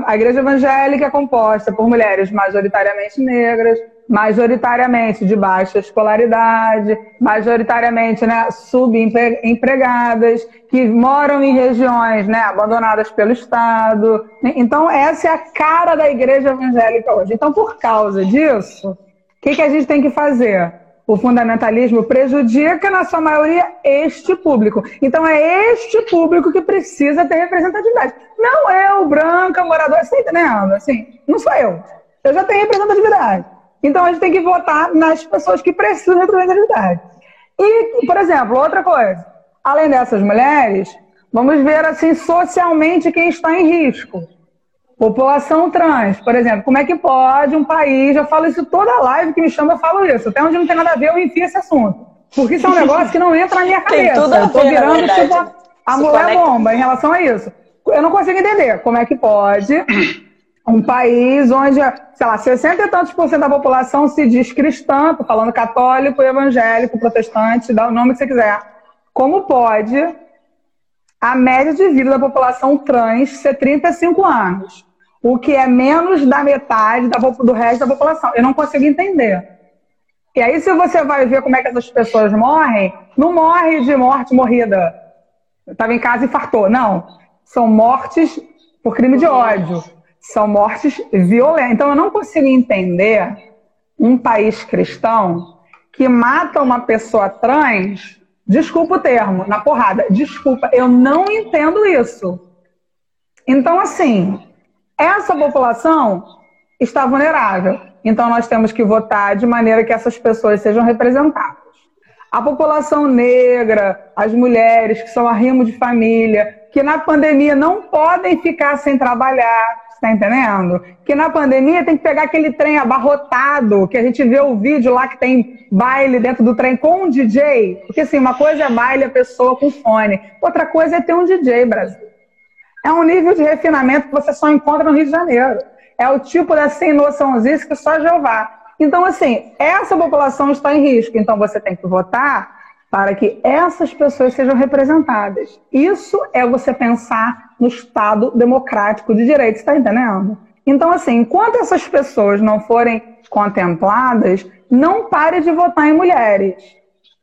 a igreja evangélica é composta por mulheres majoritariamente negras, majoritariamente de baixa escolaridade, majoritariamente né, subempregadas, que moram em regiões né, abandonadas pelo Estado. Então, essa é a cara da igreja evangélica hoje. Então, por causa disso, o que, que a gente tem que fazer? O fundamentalismo prejudica, na sua maioria, este público. Então, é este público que precisa ter representatividade. Não eu, branca, moradora, você está entendendo? Assim, não sou eu. Eu já tenho representatividade. Então a gente tem que votar nas pessoas que precisam de representatividade. E, por exemplo, outra coisa, além dessas mulheres, vamos ver assim socialmente quem está em risco. População trans, por exemplo, como é que pode um país, eu falo isso toda live que me chama, eu falo isso, até onde não tem nada a ver, eu enfio esse assunto. Porque isso é um negócio que não entra na minha cabeça. eu tô virando tipo a, a mulher bomba em relação a isso. Eu não consigo entender como é que pode um país onde, sei lá, 60 e tantos por cento da população se diz cristã, tô falando católico, evangélico, protestante, dá o nome que você quiser. Como pode a média de vida da população trans ser 35 anos? O que é menos da metade do resto da população. Eu não consigo entender. E aí, se você vai ver como é que essas pessoas morrem, não morre de morte morrida. Estava em casa e fartou. Não. São mortes por crime de ódio são mortes violentas. Então, eu não consigo entender um país cristão que mata uma pessoa trans, desculpa o termo, na porrada. Desculpa, eu não entendo isso. Então, assim, essa população está vulnerável. Então, nós temos que votar de maneira que essas pessoas sejam representadas. A população negra, as mulheres que são arrimo de família, que na pandemia não podem ficar sem trabalhar, Tá entendendo? Que na pandemia tem que pegar aquele trem abarrotado, que a gente vê o vídeo lá que tem baile dentro do trem com um DJ. Porque assim, uma coisa é baile a pessoa com fone, outra coisa é ter um DJ, Brasil. É um nível de refinamento que você só encontra no Rio de Janeiro. É o tipo da sem noçãozinha que só Jeová. Então, assim, essa população está em risco. Então, você tem que votar para que essas pessoas sejam representadas. Isso é você pensar no Estado democrático de direito, está entendendo? Então, assim, enquanto essas pessoas não forem contempladas, não pare de votar em mulheres.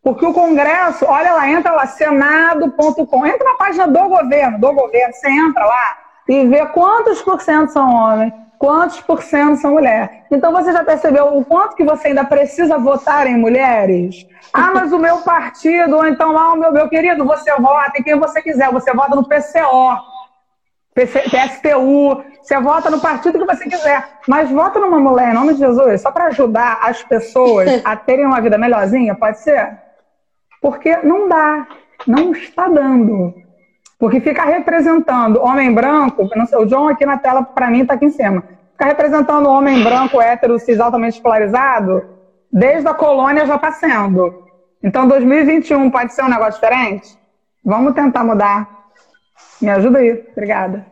Porque o Congresso, olha lá, entra lá, senado.com, entra na página do governo, do governo, você entra lá e vê quantos por cento são homens, quantos por cento são mulheres. Então você já percebeu o quanto que você ainda precisa votar em mulheres? Ah, mas o meu partido, ou então lá o meu, meu querido, você vota em quem você quiser, você vota no PCO. PSTU, você vota no partido que você quiser, mas vota numa mulher em nome de Jesus, só para ajudar as pessoas a terem uma vida melhorzinha, pode ser? Porque não dá, não está dando. Porque ficar representando homem branco, não sei, o John aqui na tela para mim está aqui em cima. Ficar representando homem branco, hétero, cis altamente escolarizado, desde a colônia já está sendo. Então 2021 pode ser um negócio diferente? Vamos tentar mudar. Me ajuda aí, obrigada.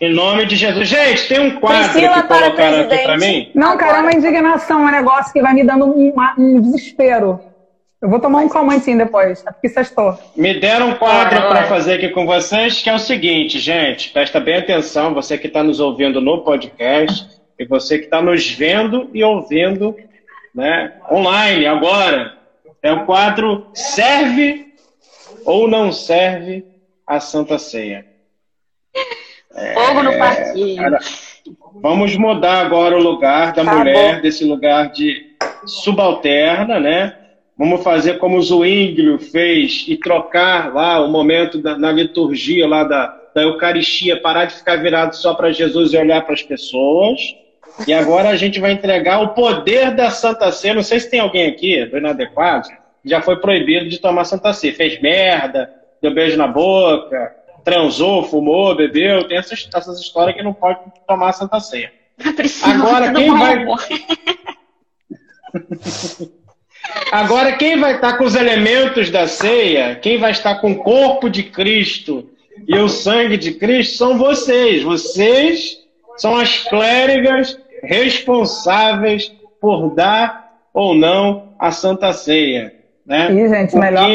Em nome de Jesus. Gente, tem um quadro Priscila que colocaram aqui para mim? Não, cara, é uma indignação, é um negócio que vai me dando um, um desespero. Eu vou tomar um calmantinho depois, é porque sextou. Me deram um quadro ah, para fazer aqui com vocês, que é o seguinte, gente, presta bem atenção, você que está nos ouvindo no podcast e você que está nos vendo e ouvindo né, online agora. É o quadro Serve ou Não Serve a Santa Ceia. Fogo no parquinho. vamos mudar agora o lugar da Acabou. mulher, desse lugar de subalterna, né? Vamos fazer como o Zwinglio fez e trocar lá o momento da, na liturgia lá da, da Eucaristia, parar de ficar virado só para Jesus e olhar para as pessoas. E agora a gente vai entregar o poder da Santa Ceia. Não sei se tem alguém aqui do Inadequado já foi proibido de tomar Santa Ceia. Fez merda, deu beijo na boca, transou, fumou, bebeu, tem essas, essas histórias que não pode tomar Santa Ceia. Agora quem vai. Agora quem vai estar com os elementos da ceia, quem vai estar com o corpo de Cristo e o sangue de Cristo são vocês. Vocês são as clérigas responsáveis por dar ou não a Santa Ceia. Né? Ih, gente, Porque, melhor.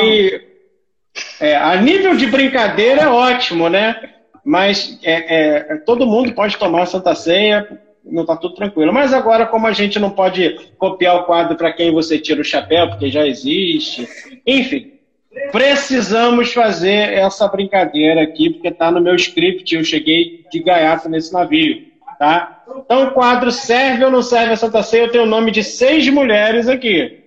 É, a nível de brincadeira é ótimo, né? Mas é, é, todo mundo pode tomar Santa Ceia, não está tudo tranquilo. Mas agora, como a gente não pode copiar o quadro para quem você tira o chapéu, porque já existe, enfim, precisamos fazer essa brincadeira aqui, porque está no meu script, eu cheguei de gaiato nesse navio, tá? Então, o quadro serve ou não serve a Santa Ceia? Eu tenho o nome de seis mulheres aqui.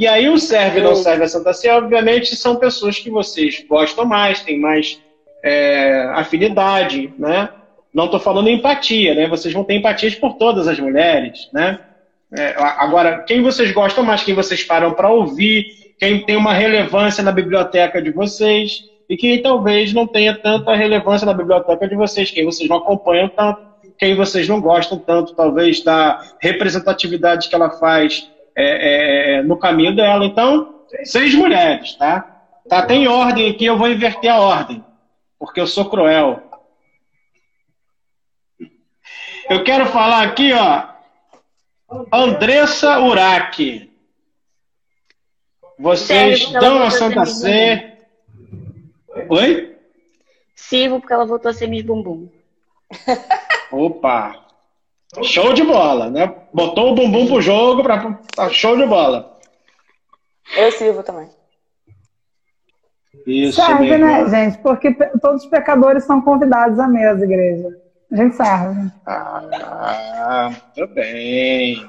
E aí, o serve ou não serve a Santa Ceia, obviamente, são pessoas que vocês gostam mais, têm mais é, afinidade, né? Não estou falando empatia, né? Vocês vão ter empatias por todas as mulheres, né? É, agora, quem vocês gostam mais, quem vocês param para ouvir, quem tem uma relevância na biblioteca de vocês e quem talvez não tenha tanta relevância na biblioteca de vocês, quem vocês não acompanham tanto, quem vocês não gostam tanto, talvez, da representatividade que ela faz é, é, no caminho dela. Então, seis mulheres, tá? Tá, tem ordem aqui, eu vou inverter a ordem, porque eu sou cruel. Eu quero falar aqui, ó, Andressa Uraki. Vocês dão a Santa Sé. Oi? Sirvo porque ela voltou a ser Miss Bumbum. Opa! Show de bola, né? Botou o bumbum pro jogo, pra... Tá show de bola. Eu sirvo também. Isso serve, né, gente? Porque todos os pecadores são convidados à mesa, igreja. A gente serve. Ah, muito bem.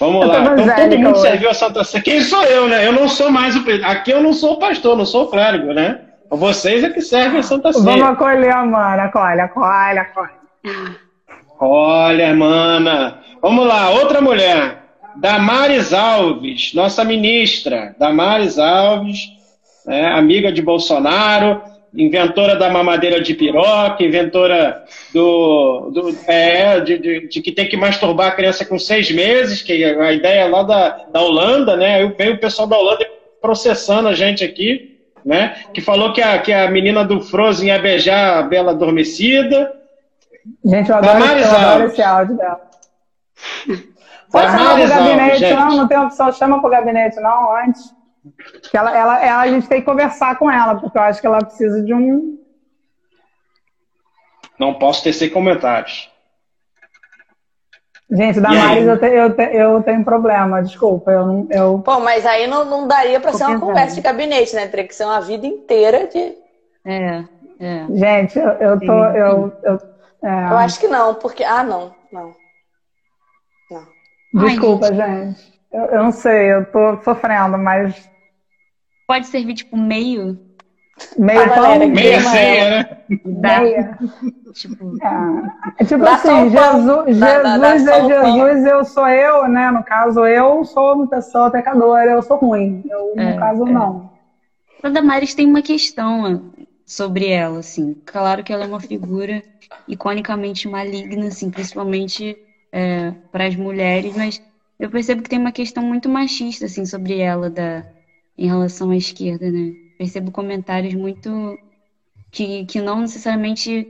Vamos lá. Então, todo mundo serviu a Santa Ceia. Quem sou eu, né? Eu não sou mais o. Aqui eu não sou o pastor, não sou o clérigo, né? Vocês é que servem a Santa Ceia. Vamos acolher a mana. Acolhe, acolhe, acolhe. Olha, mana. Vamos lá, outra mulher. Damares Alves, nossa ministra. Damares Alves, é, amiga de Bolsonaro inventora da mamadeira de piroca, inventora do, do é, de, de, de, que tem que masturbar a criança com seis meses, que a ideia é lá da, da Holanda, né? Aí veio o pessoal da Holanda processando a gente aqui, né? Que falou que a, que a menina do Frozen ia beijar a Bela Adormecida. Gente, eu adoro, eu adoro esse áudio dela. Pode chamar pro gabinete, Alves, não? Não tem opção, chama pro gabinete, não, antes. Que ela, ela, ela, a gente tem que conversar com ela, porque eu acho que ela precisa de um. Não posso tecer comentários. Gente, da Maris eu, te, eu, te, eu tenho problema, desculpa. Eu, eu... Pô, mas aí não, não daria para ser uma conversa de gabinete, né? Teria que ser uma vida inteira de. É, é. Gente, eu, eu tô. Eu, eu, é... eu acho que não, porque. Ah, não, não. não. Desculpa, Ai, gente. gente. Eu, eu não sei, eu tô sofrendo, mas pode servir tipo meio. Meio pão? Meia ceia, né? Meia. tipo, é. tipo assim, Jesus, Jesus é Jesus, eu sou eu, né? No caso, eu sou uma pessoa pecadora, eu sou ruim. Eu, é, no caso, é. não. A Damares tem uma questão sobre ela, assim. Claro que ela é uma figura iconicamente maligna, assim, principalmente é, para as mulheres, mas eu percebo que tem uma questão muito machista, assim, sobre ela, da em relação à esquerda, né? Percebo comentários muito que, que não necessariamente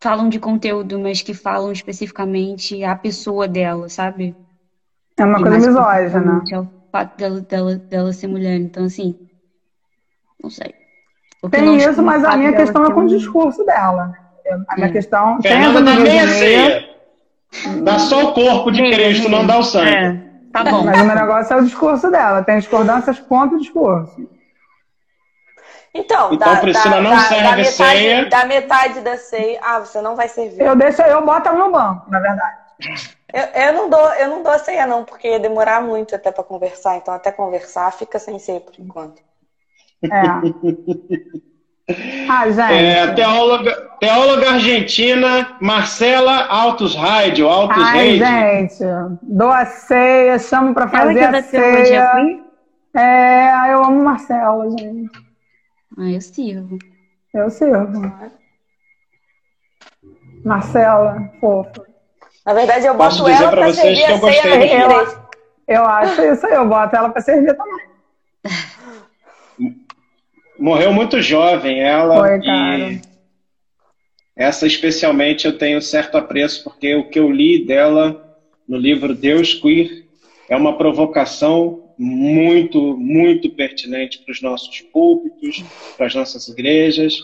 falam de conteúdo, mas que falam especificamente a pessoa dela, sabe? É uma e coisa misógina. É o fato dela, dela, dela ser mulher. Então, assim, não sei. Tem isso, mas a minha questão é com o discurso dela. A minha é. questão. Fernanda da meia ceia. Dá só o corpo de Cristo, não dá o sangue. É. Tá bom. Mas o meu negócio é o discurso dela. Tem discordâncias contra o discurso. Então, então da, Priscila da, não da, serve da metade, ceia. Da metade da ceia. Ah, você não vai servir. Eu deixo, eu boto no banco, na verdade. Eu, eu, não dou, eu não dou a ceia, não, porque ia demorar muito até para conversar. Então, até conversar, fica sem ceia por enquanto. É. Ah, gente. É, teóloga, teóloga argentina Marcela Altos Rádio, Altos Ai, gente, dou a ceia, chamo para fazer Ela a ceia. É, eu amo Marcela, gente. Ah, eu sirvo. Eu sirvo. Marcela, fofa. Na verdade, eu boto Posso ela para servir a ceia na eu, eu acho isso aí, eu boto ela para servir também. morreu muito jovem ela. Foi. E essa especialmente eu tenho certo apreço, porque o que eu li dela no livro Deus Queer é uma provocação muito, muito pertinente para os nossos púlpitos, para as nossas igrejas,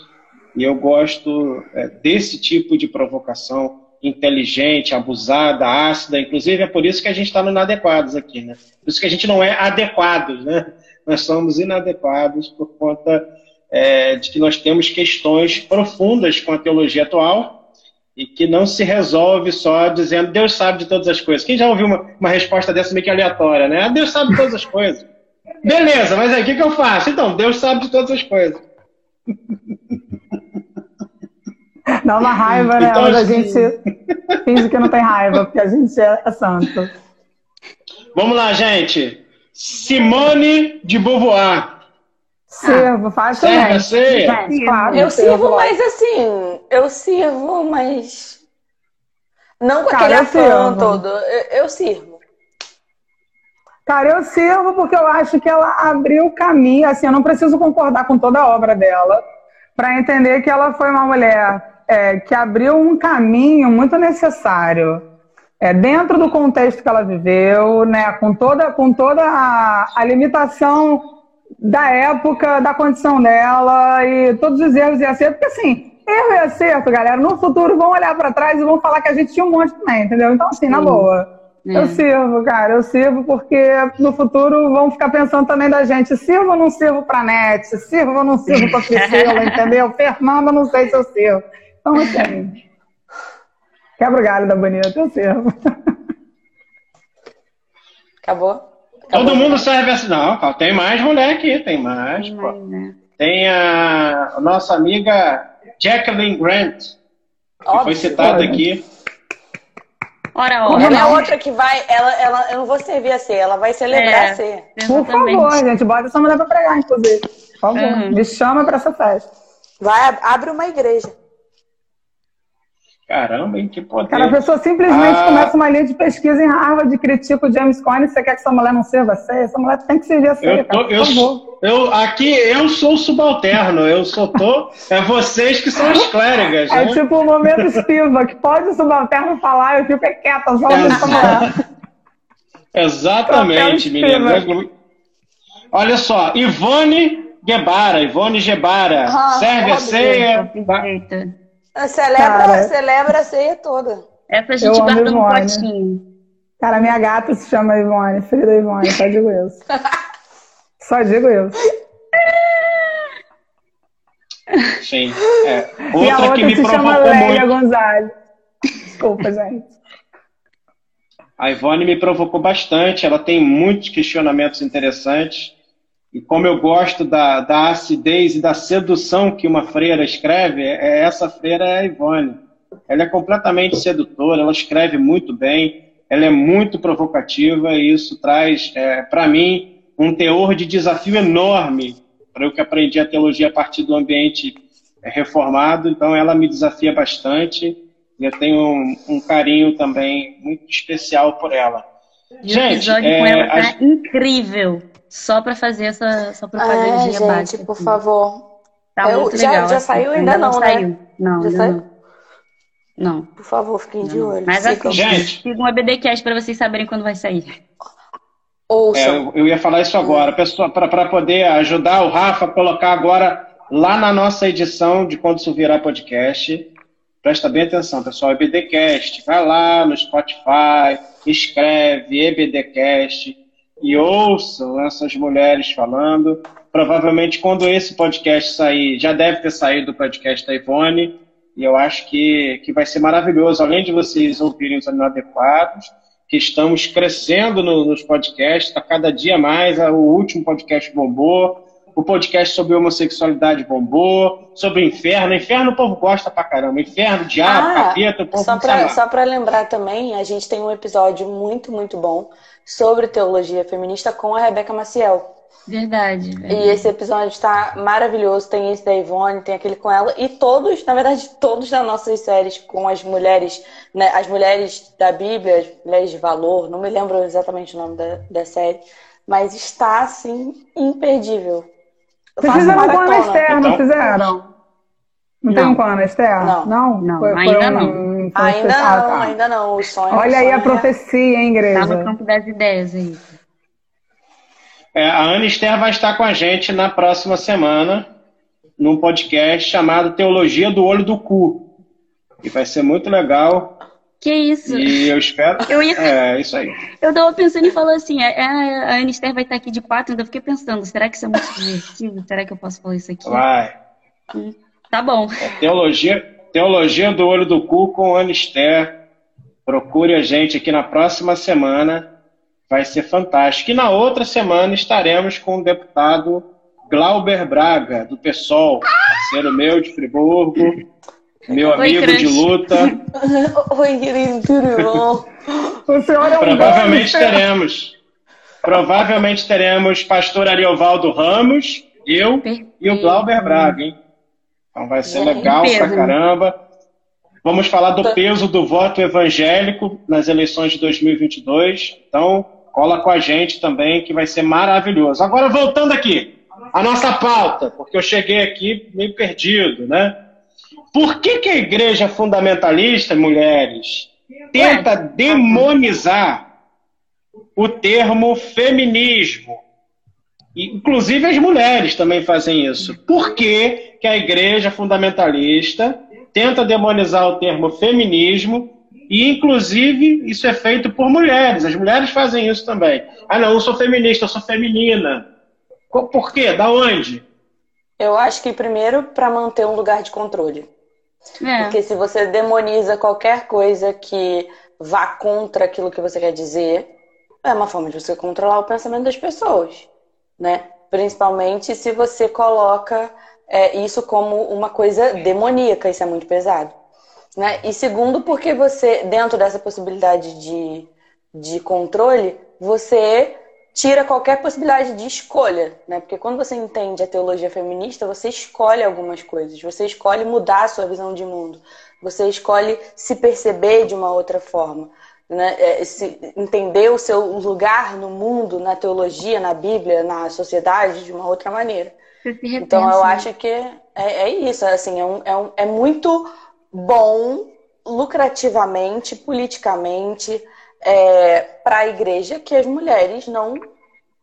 e eu gosto é, desse tipo de provocação inteligente, abusada, ácida, inclusive é por isso que a gente está no inadequados aqui, né? Por isso que a gente não é adequados, né? Nós somos inadequados por conta é, de que nós temos questões profundas com a teologia atual e que não se resolve só dizendo Deus sabe de todas as coisas. Quem já ouviu uma, uma resposta dessa meio que aleatória, né? Ah, Deus sabe de todas as coisas. Beleza, mas aí o que, que eu faço? Então, Deus sabe de todas as coisas. Dá uma raiva, né? Então, a gente finge que não tem raiva, porque a gente é santo. Vamos lá, gente. Simone de Beauvoir. Sirvo, faz também. Serve claro, eu sirvo, mas assim, eu sirvo, mas não com Cara, aquele afã todo. Eu, eu sirvo. Cara, eu sirvo porque eu acho que ela abriu o caminho. Assim, eu não preciso concordar com toda a obra dela para entender que ela foi uma mulher é, que abriu um caminho muito necessário. É, dentro do contexto que ela viveu, né, com toda, com toda a, a limitação da época, da condição dela e todos os erros e acertos, porque assim, erro e acerto, galera, no futuro vão olhar para trás e vão falar que a gente tinha um monte também, entendeu? Então, assim, na boa. É. Eu sirvo, cara, eu sirvo porque no futuro vão ficar pensando também da gente, sirvo ou não sirvo pra net, sirvo ou não sirvo pra Priscila, entendeu? Fernanda, não sei se eu sirvo. Então, assim, quebra o galho da bonita, eu sirvo. Acabou? Acabou? Todo mundo serve assim. Não, tem mais mulher aqui, tem mais. Tem, mais, né? tem a, a, nossa amiga Jacqueline Grant, que Óbvio, foi citada aqui. Ora, ora. Ela é outra que vai. Ela, ela, eu não vou servir a ceia, ela vai celebrar é, a ceia. Por favor, gente, bota essa mulher pra pregar, inclusive. Por favor, uhum. me chama pra essa festa. Vai, abre uma igreja. Caramba, hein? Que poder. Cara, a pessoa simplesmente ah. começa uma linha de pesquisa em Harvard critica o James Conner. Você quer que essa mulher não sirva a ceia? Essa mulher tem que servir a ceia, eu tô, cara, eu, eu, aqui eu sou o subalterno. Eu sou tô... É vocês que são as clérigas, É né? tipo o momento espiva, que pode o subalterno falar e eu fico quieta, só essa mulher. Exatamente, menina. Olha só, Ivone Guebara, Ivone Gebara, ah, serve a ceia. Celebra, celebra a ceia toda. Essa a gente guarda no potinho. Cara, minha gata se chama Ivone, filha da Ivone, só digo isso. só digo isso. Sim. É. Outra e a outra que me se chama muito... Gonzalez. Desculpa, gente. A Ivone me provocou bastante, ela tem muitos questionamentos interessantes. E como eu gosto da, da acidez e da sedução que uma freira escreve, é, essa freira é a Ivone. Ela é completamente sedutora, ela escreve muito bem, ela é muito provocativa e isso traz, é, para mim, um teor de desafio enorme para eu que aprendi a teologia a partir do ambiente é, reformado. Então, ela me desafia bastante e eu tenho um, um carinho também muito especial por ela. E Gente, o episódio é, com ela tá a... incrível só para fazer essa, essa propaganda gente, básica. por assim. favor. Tá eu, muito já, legal. Já assim. saiu ainda, ainda não, não, né? Saiu. Não, já saiu? Não. não. Por favor, fiquem não. de olho. Mas assim, gente. siga um ABDcast para vocês saberem quando vai sair. É, eu, eu ia falar isso agora, para poder ajudar o Rafa a colocar agora lá na nossa edição de quando isso virar podcast. Presta bem atenção, pessoal. EBDcast, vai lá no Spotify, escreve EBDcast e ouçam essas mulheres falando. Provavelmente, quando esse podcast sair, já deve ter saído o podcast da Ivone, e eu acho que, que vai ser maravilhoso. Além de vocês ouvirem os inadequados, que estamos crescendo no, nos podcasts, está cada dia mais. O último podcast bombou, o podcast sobre homossexualidade bombou, sobre o inferno. Inferno o povo gosta pra caramba. Inferno, diabo, ah, capeta, o povo só pra, Só para lembrar também, a gente tem um episódio muito, muito bom sobre teologia feminista com a Rebeca Maciel. Verdade, verdade. E esse episódio está maravilhoso. Tem esse da Ivone, tem aquele com ela. E todos, na verdade, todos das nossas séries com as mulheres, né, as mulheres da Bíblia, as mulheres de valor, não me lembro exatamente o nome da, da série, mas está, assim, imperdível. Vocês fizeram com a Esther, não fizeram? Não, não. tem um com a Ana Esther? Não. Não, não foi, ainda foi um, não. Ainda não, ah, tá. ainda não. O sonho, Olha o aí a é profecia, hein, igreja? Tá no campo das ideias aí. É, a Ana Esther vai estar com a gente na próxima semana, num podcast chamado Teologia do Olho do Cu. E vai ser muito legal. Que isso? E eu espero. Eu ia... É, isso aí. Eu tava pensando em falar assim: a, a Anister vai estar aqui de quatro, ainda fiquei pensando, será que isso é muito divertido? Será que eu posso falar isso aqui? Vai. Hum, tá bom. Teologia, teologia do olho do cu com Anister. Procure a gente aqui na próxima semana. Vai ser fantástico. E na outra semana estaremos com o deputado Glauber Braga, do PSOL, parceiro meu de Friburgo meu amigo Oi, de luta. Oi, querido, tudo bom? O senhor é um Provavelmente teremos. Provavelmente teremos pastor Ariovaldo Ramos, eu Perfeito. e o Glauber Braga, hein? Então vai ser legal pra caramba. Vamos falar do peso do voto evangélico nas eleições de 2022. Então, cola com a gente também, que vai ser maravilhoso. Agora, voltando aqui, a nossa pauta, porque eu cheguei aqui meio perdido, né? Por que, que a igreja fundamentalista, mulheres, tenta demonizar o termo feminismo? Inclusive as mulheres também fazem isso. Por que, que a igreja fundamentalista tenta demonizar o termo feminismo e, inclusive, isso é feito por mulheres. As mulheres fazem isso também. Ah, não, eu sou feminista, eu sou feminina. Por quê? Da onde? Eu acho que, primeiro, para manter um lugar de controle. É. Porque se você demoniza qualquer coisa que vá contra aquilo que você quer dizer, é uma forma de você controlar o pensamento das pessoas, né? Principalmente se você coloca é, isso como uma coisa demoníaca, isso é muito pesado. Né? E segundo, porque você, dentro dessa possibilidade de, de controle, você tira qualquer possibilidade de escolha, né? Porque quando você entende a teologia feminista, você escolhe algumas coisas, você escolhe mudar a sua visão de mundo, você escolhe se perceber de uma outra forma, né? É, entender o seu lugar no mundo, na teologia, na Bíblia, na sociedade de uma outra maneira. Então eu né? acho que é, é isso, assim, é, um, é, um, é muito bom lucrativamente, politicamente, é, para a igreja que as mulheres não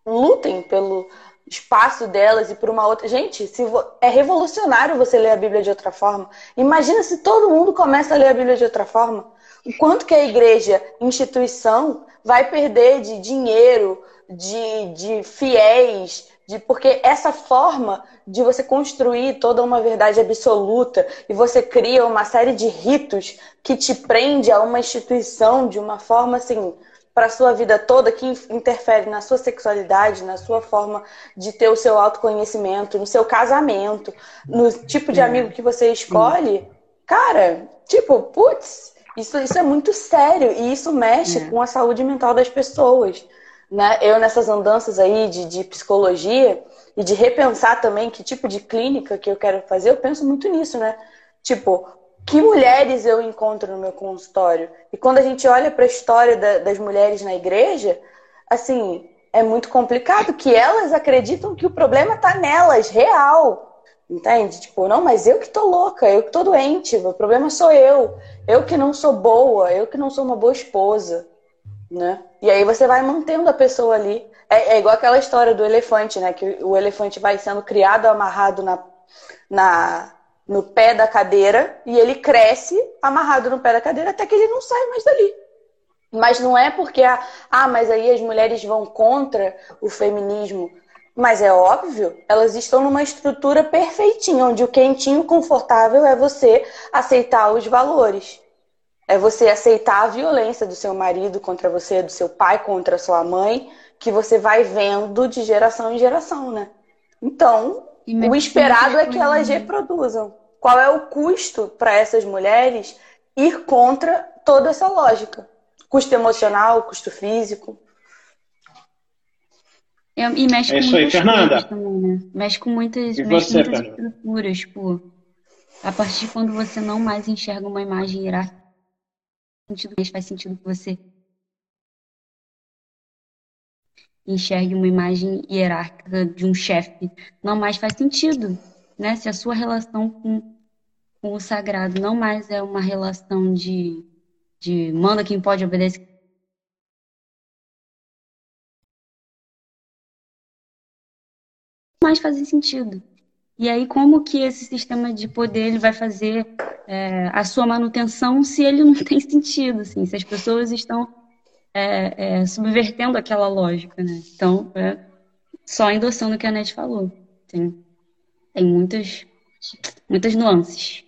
lutem pelo espaço delas e por uma outra. Gente, se vo... é revolucionário você ler a Bíblia de outra forma. Imagina se todo mundo começa a ler a Bíblia de outra forma. O quanto que a igreja, instituição, vai perder de dinheiro, de, de fiéis, de porque essa forma de você construir toda uma verdade absoluta e você cria uma série de ritos que te prende a uma instituição de uma forma assim para sua vida toda que interfere na sua sexualidade, na sua forma de ter o seu autoconhecimento, no seu casamento, no tipo de amigo que você escolhe, cara, tipo, putz, isso, isso é muito sério e isso mexe é. com a saúde mental das pessoas né? Eu nessas andanças aí de, de psicologia e de repensar também que tipo de clínica que eu quero fazer, eu penso muito nisso, né? Tipo, que mulheres eu encontro no meu consultório? E quando a gente olha para a história da, das mulheres na igreja, assim, é muito complicado que elas acreditam que o problema está nelas, real. Entende? Tipo, não, mas eu que tô louca, eu que tô doente, o problema sou eu. Eu que não sou boa, eu que não sou uma boa esposa né? E aí você vai mantendo a pessoa ali. É, é, igual aquela história do elefante, né? Que o elefante vai sendo criado amarrado na, na, no pé da cadeira e ele cresce amarrado no pé da cadeira até que ele não sai mais dali. Mas não é porque, ah, mas aí as mulheres vão contra o feminismo. Mas é óbvio, elas estão numa estrutura perfeitinha, onde o quentinho confortável é você aceitar os valores. É você aceitar a violência do seu marido contra você, do seu pai contra a sua mãe, que você vai vendo de geração em geração, né? Então, o esperado é que elas reproduzam. Qual é o custo para essas mulheres ir contra toda essa lógica? Custo emocional, custo físico. E mexe é com muitas Fernanda. também, né? Mexe com muitas, mexe você, com muitas estruturas, tipo, a partir de quando você não mais enxerga uma imagem hierárquica sentido, faz sentido que você enxergue uma imagem hierárquica de um chefe. Não mais faz sentido, né? Se a sua relação com com o sagrado. Não mais é uma relação de, de manda quem pode obedecer. Mais fazer sentido. E aí, como que esse sistema de poder ele vai fazer é, a sua manutenção se ele não tem sentido, assim, se as pessoas estão é, é, subvertendo aquela lógica, né? Então, é, só endossando o que a Net falou. Tem, tem muitas, muitas nuances.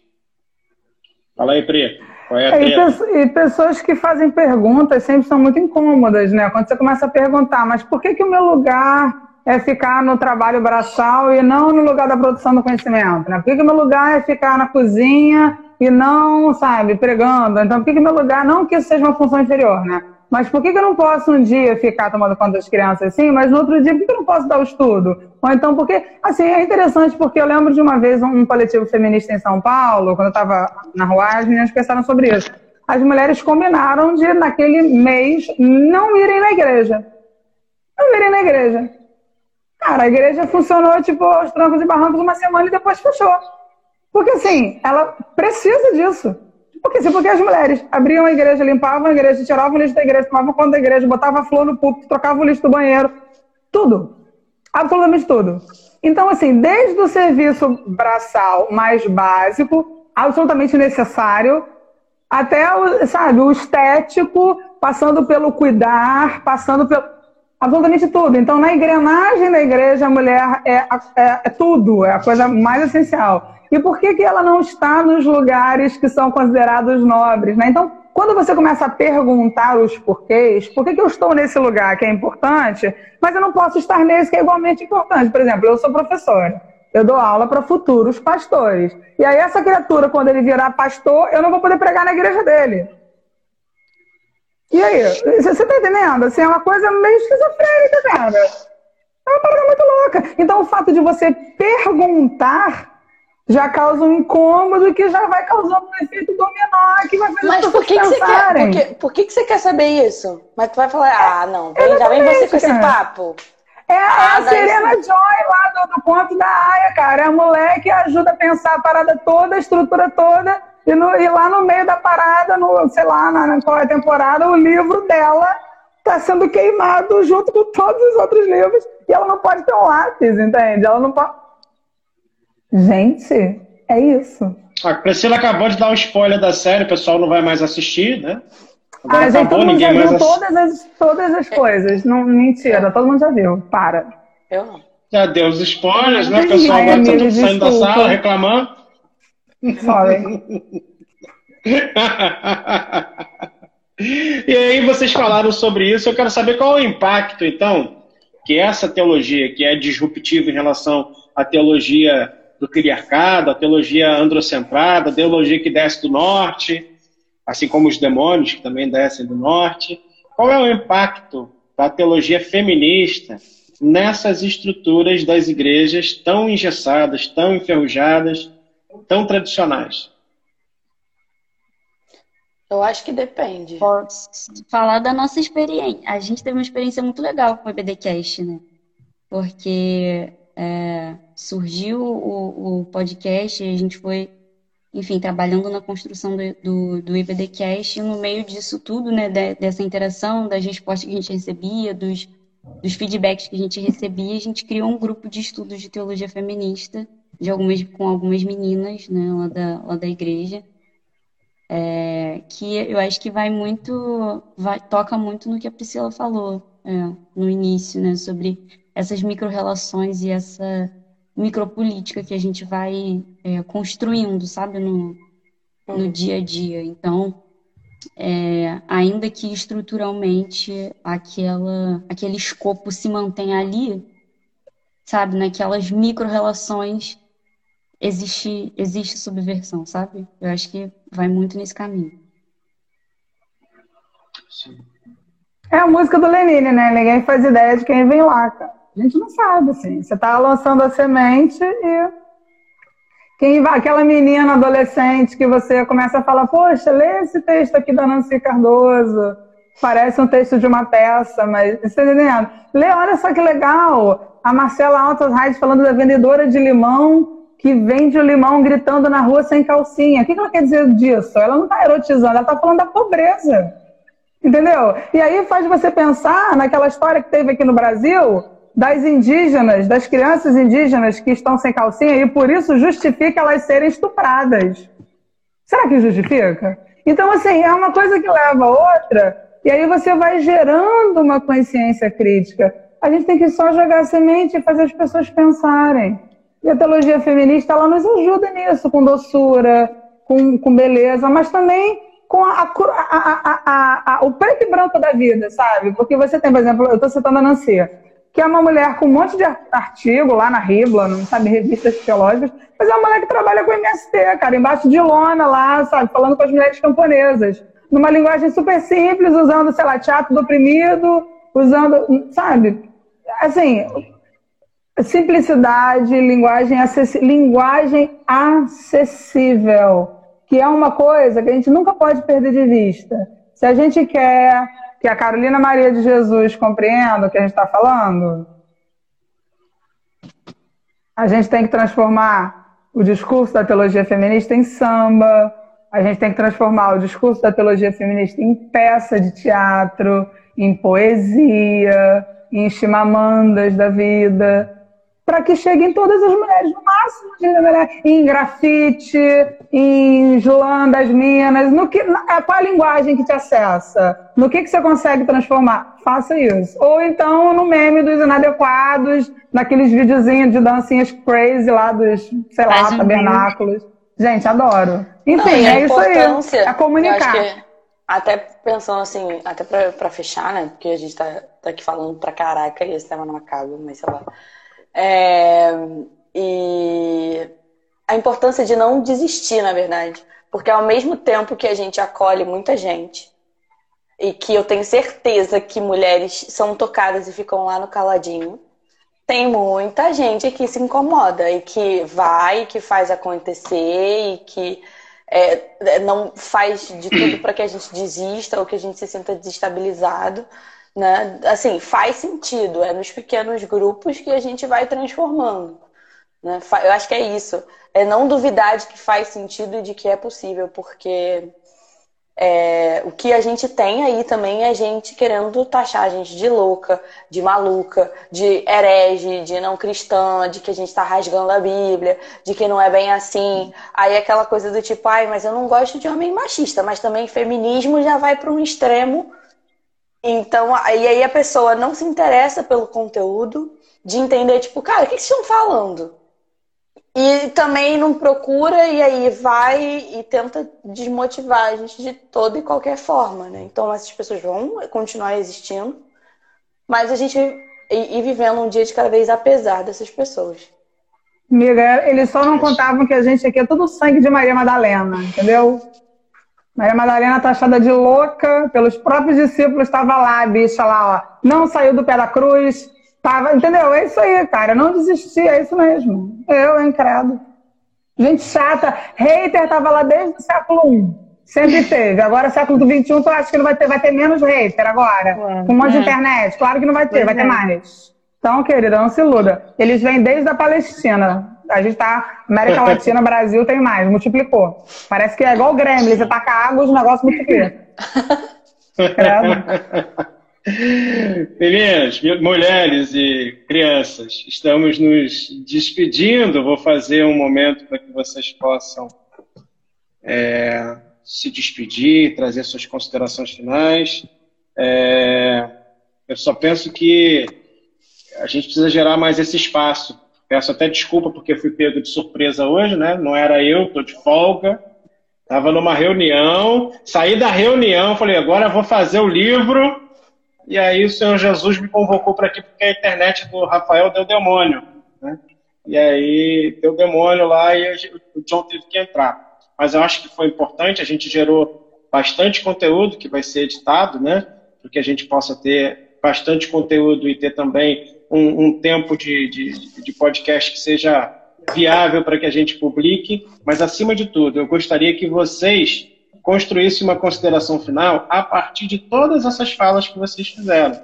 Fala aí, Pri. Qual é a é, e, e, pessoas que fazem perguntas sempre são muito incômodas, né? Quando você começa a perguntar, mas por que, que o meu lugar é ficar no trabalho braçal e não no lugar da produção do conhecimento? Né? Por que, que meu lugar é ficar na cozinha e não, sabe, pregando? Então, por que, que meu lugar, não que isso seja uma função inferior, né? Mas por que, que eu não posso um dia ficar tomando conta das crianças assim, mas no outro dia, por que, que eu não posso dar o estudo? Ou então, porque, assim, é interessante porque eu lembro de uma vez um coletivo feminista em São Paulo, quando eu estava na rua, as meninas pensaram sobre isso. As mulheres combinaram de, naquele mês, não irem na igreja. Não irem na igreja. Cara, a igreja funcionou, tipo, aos trancos e barrancos uma semana e depois fechou. Porque, assim, ela precisa disso. Porque se porque as mulheres abriam a igreja, limpavam a igreja, tiravam o lixo da igreja, tomavam conta da igreja, botavam flor no púlpito, trocavam o lixo do banheiro, tudo. Absolutamente tudo. Então, assim, desde o serviço braçal mais básico, absolutamente necessário, até o, sabe, o estético, passando pelo cuidar, passando pelo. Absolutamente tudo. Então, na engrenagem da igreja, a mulher é, é, é tudo, é a coisa mais essencial. E por que, que ela não está nos lugares que são considerados nobres? Né? Então, quando você começa a perguntar os porquês, por que, que eu estou nesse lugar que é importante, mas eu não posso estar nesse que é igualmente importante? Por exemplo, eu sou professora. Eu dou aula para futuros pastores. E aí, essa criatura, quando ele virar pastor, eu não vou poder pregar na igreja dele. E aí? Você está entendendo? Assim, é uma coisa meio esquizofrênica, cara. É uma parada muito louca. Então, o fato de você perguntar já causa um incômodo que já vai causando um efeito dominó que vai fazer Mas por que, que você quer? Por, que, por que, que você quer saber isso? Mas tu vai falar, ah, não, vem, já vem você com esse papo. É ah, a Serena isso. Joy lá do, do ponto da Aya, cara. É a mulher que ajuda a pensar a parada toda, a estrutura toda. E, no, e lá no meio da parada, no, sei lá, na, na qual é a temporada, o livro dela está sendo queimado junto com todos os outros livros. E ela não pode ter um lápis, entende? Ela não pode. Gente, é isso. A Priscila acabou de dar um spoiler da série, o pessoal não vai mais assistir, né? Agora ah, gente, todo mundo já viu ass... todas, as, todas as coisas. Não, mentira, todo mundo já viu. Para. Eu não. Já deu os spoilers, né? O pessoal vai tudo saindo da sala reclamando. Sorry. e aí vocês falaram sobre isso, eu quero saber qual é o impacto, então, que essa teologia, que é disruptiva em relação à teologia do criarcado, a teologia androcentrada, a teologia que desce do norte, assim como os demônios que também descem do norte. Qual é o impacto da teologia feminista nessas estruturas das igrejas tão engessadas, tão enferrujadas, tão tradicionais? Eu acho que depende. Posso falar da nossa experiência. A gente teve uma experiência muito legal com o EBDcast, né? Porque é, surgiu o, o podcast e a gente foi, enfim, trabalhando na construção do, do, do IBDcast e no meio disso tudo, né, de, dessa interação, das respostas que a gente recebia, dos, dos feedbacks que a gente recebia, a gente criou um grupo de estudos de teologia feminista de algumas, com algumas meninas né, lá, da, lá da igreja. É, que eu acho que vai muito, vai, toca muito no que a Priscila falou é, no início, né, sobre essas micro-relações e essa micropolítica que a gente vai é, construindo, sabe, no, no uhum. dia a dia. Então, é, ainda que estruturalmente aquela, aquele escopo se mantenha ali, sabe, naquelas micro-relações existe, existe subversão, sabe? Eu acho que vai muito nesse caminho. É a música do Lenine, né? Ninguém faz ideia de quem vem lá, cara. A gente não sabe, assim. Você está lançando a semente e quem vai, aquela menina adolescente que você começa a falar, poxa, lê esse texto aqui da Nancy Cardoso. Parece um texto de uma peça, mas você tá entendendo? Lê, olha só que legal. A Marcela Altos Reis falando da vendedora de limão que vende o limão gritando na rua sem calcinha. O que ela quer dizer disso? Ela não está erotizando, ela está falando da pobreza. Entendeu? E aí faz você pensar naquela história que teve aqui no Brasil das indígenas, das crianças indígenas que estão sem calcinha e por isso justifica elas serem estupradas. Será que justifica? Então, assim, é uma coisa que leva a outra, e aí você vai gerando uma consciência crítica. A gente tem que só jogar a semente e fazer as pessoas pensarem. E a teologia feminista, ela nos ajuda nisso, com doçura, com, com beleza, mas também com a, a, a, o preto e branco da vida, sabe? Porque você tem, por exemplo, eu estou citando a Nancy, que é uma mulher com um monte de artigo lá na Ribla, não sabe, revistas teológicas, mas é uma mulher que trabalha com MST, cara, embaixo de lona lá, sabe, falando com as mulheres camponesas, numa linguagem super simples, usando, sei lá, teatro do oprimido, usando, sabe? Assim, simplicidade, linguagem, acess... linguagem acessível que é uma coisa que a gente nunca pode perder de vista. Se a gente quer que a Carolina Maria de Jesus compreenda o que a gente está falando, a gente tem que transformar o discurso da teologia feminista em samba, a gente tem que transformar o discurso da teologia feminista em peça de teatro, em poesia, em chimamandas da vida para que cheguem todas as mulheres, no máximo de mulher, em grafite, em João das Minas, no que, é, qual a linguagem que te acessa? No que, que você consegue transformar? Faça isso. Ou então no meme dos inadequados, naqueles videozinhos de dancinhas crazy lá dos, sei lá, tabernáculos. Gente, adoro. Enfim, Não, é isso aí. É comunicar. Até pensando assim, até para fechar, né? Porque a gente tá, tá aqui falando pra caraca e esse tema não acaba, mas sei lá. É, e a importância de não desistir, na verdade. Porque ao mesmo tempo que a gente acolhe muita gente, e que eu tenho certeza que mulheres são tocadas e ficam lá no caladinho, tem muita gente que se incomoda e que vai, que faz acontecer e que é, não faz de tudo para que a gente desista ou que a gente se sinta desestabilizado né? Assim, faz sentido, é nos pequenos grupos que a gente vai transformando. Né? Eu acho que é isso. É não duvidar de que faz sentido e de que é possível, porque é, o que a gente tem aí também é gente querendo taxar a gente de louca, de maluca, de herege, de não cristã, de que a gente está rasgando a Bíblia, de que não é bem assim. Aí aquela coisa do tipo, ai, mas eu não gosto de homem machista, mas também feminismo já vai para um extremo então, e aí a pessoa não se interessa pelo conteúdo, de entender, tipo, cara, o que, vocês estão falando? E também não procura e aí vai e tenta desmotivar a gente de toda e qualquer forma, né? Então essas pessoas vão continuar existindo, mas a gente ir vivendo um dia de cada vez apesar dessas pessoas. Amiga, eles só não contavam que a gente aqui é tudo sangue de Maria Madalena, entendeu? Maria Madalena taxada de louca pelos próprios discípulos, estava lá, bicha lá, ó. Não saiu do pé da cruz, tava, entendeu? É isso aí, cara. Não desistir, é isso mesmo. Eu, hein, credo. Gente chata. Hater tava lá desde o século I. Sempre teve. Agora, século XXI, tu acha que não vai ter, vai ter menos hater agora? Ué, Com um monte é. de internet? Claro que não vai ter, pois vai é. ter mais. Então, querida, não se iluda. Eles vêm desde a Palestina. A gente tá. América Latina, Brasil tem mais, multiplicou. Parece que é igual o Gremlin, você taca água, os negócios multiplicam. Meninas, mulheres e crianças, estamos nos despedindo. Vou fazer um momento para que vocês possam é, se despedir, trazer suas considerações finais. É, eu só penso que a gente precisa gerar mais esse espaço Peço até desculpa porque fui pego de surpresa hoje, né? Não era eu, tô de folga. Tava numa reunião, saí da reunião, falei, agora vou fazer o livro. E aí o Senhor Jesus me convocou para aqui porque a internet do Rafael deu demônio, né? E aí deu demônio lá e o John teve que entrar. Mas eu acho que foi importante, a gente gerou bastante conteúdo que vai ser editado, né? Para que a gente possa ter bastante conteúdo e ter também um, um tempo de, de, de podcast que seja viável para que a gente publique, mas acima de tudo, eu gostaria que vocês construíssem uma consideração final a partir de todas essas falas que vocês fizeram.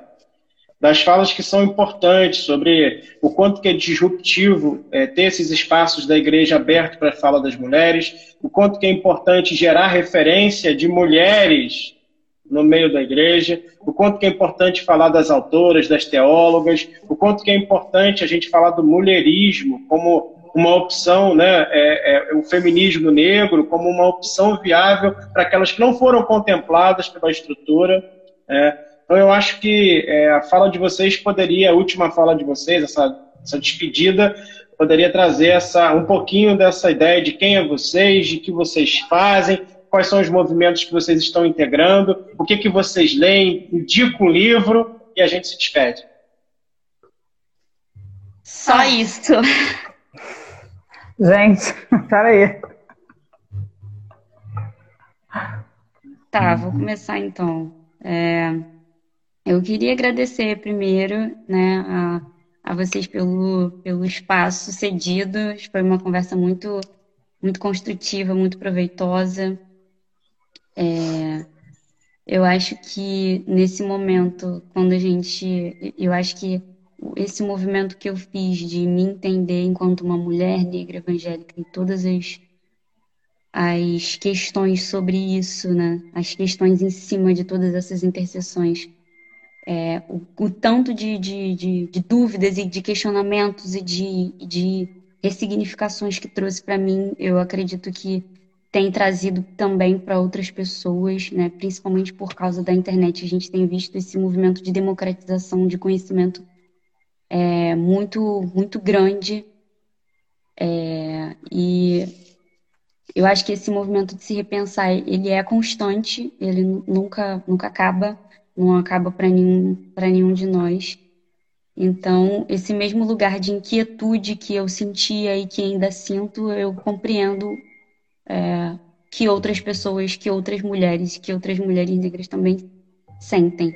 das falas que são importantes sobre o quanto que é disruptivo é, ter esses espaços da igreja abertos para a fala das mulheres, o quanto que é importante gerar referência de mulheres no meio da igreja, o quanto que é importante falar das autoras, das teólogas, o quanto que é importante a gente falar do mulherismo como uma opção, né, é, é, o feminismo negro como uma opção viável para aquelas que não foram contempladas pela estrutura. É. Então eu acho que é, a fala de vocês poderia, a última fala de vocês, essa, essa despedida, poderia trazer essa, um pouquinho dessa ideia de quem é vocês, de que vocês fazem, quais são os movimentos que vocês estão integrando, o que, que vocês leem, indica um livro e a gente se despede. Só isso. Gente, peraí. Tá, vou começar então. É, eu queria agradecer primeiro né, a, a vocês pelo, pelo espaço cedido. Foi uma conversa muito, muito construtiva, muito proveitosa. É, eu acho que nesse momento, quando a gente. Eu acho que esse movimento que eu fiz de me entender enquanto uma mulher negra evangélica e todas as, as questões sobre isso, né? As questões em cima de todas essas interseções. É, o, o, tanto de, de, de, de, dúvidas e de questionamentos e de, de ressignificações que trouxe para mim, eu acredito que tem trazido também para outras pessoas, né? principalmente por causa da internet. A gente tem visto esse movimento de democratização de conhecimento é, muito, muito grande. É, e eu acho que esse movimento de se repensar, ele é constante, ele nunca, nunca acaba, não acaba para nenhum, nenhum de nós. Então, esse mesmo lugar de inquietude que eu sentia e que ainda sinto, eu compreendo é, que outras pessoas, que outras mulheres, que outras mulheres negras também sentem.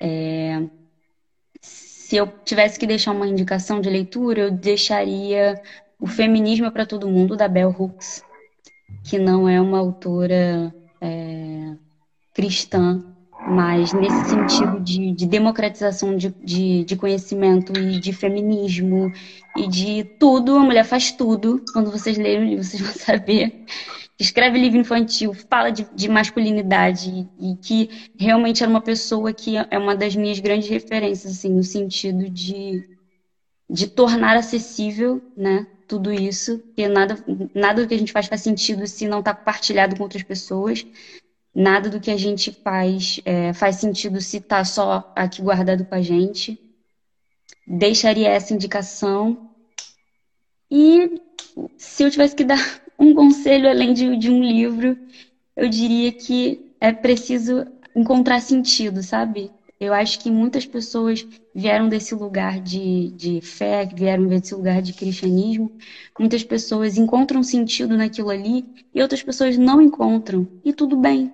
É, se eu tivesse que deixar uma indicação de leitura, eu deixaria O Feminismo é para Todo Mundo, da Bell Hooks, que não é uma autora é, cristã, mas nesse sentido de, de democratização de, de, de, conhecimento e de feminismo e de tudo, a mulher faz tudo. Quando vocês lerem, vocês vão saber. Escreve livro infantil, fala de, de, masculinidade e que realmente era uma pessoa que é uma das minhas grandes referências, assim, no sentido de, de tornar acessível, né, tudo isso, porque nada, nada do que a gente faz faz sentido se não está compartilhado com outras pessoas, nada do que a gente faz é, faz sentido se está só aqui guardado com a gente. Deixaria essa indicação. E se eu tivesse que dar um conselho além de, de um livro, eu diria que é preciso encontrar sentido, sabe? Eu acho que muitas pessoas vieram desse lugar de, de fé, vieram desse lugar de cristianismo. Muitas pessoas encontram sentido naquilo ali e outras pessoas não encontram. E tudo bem,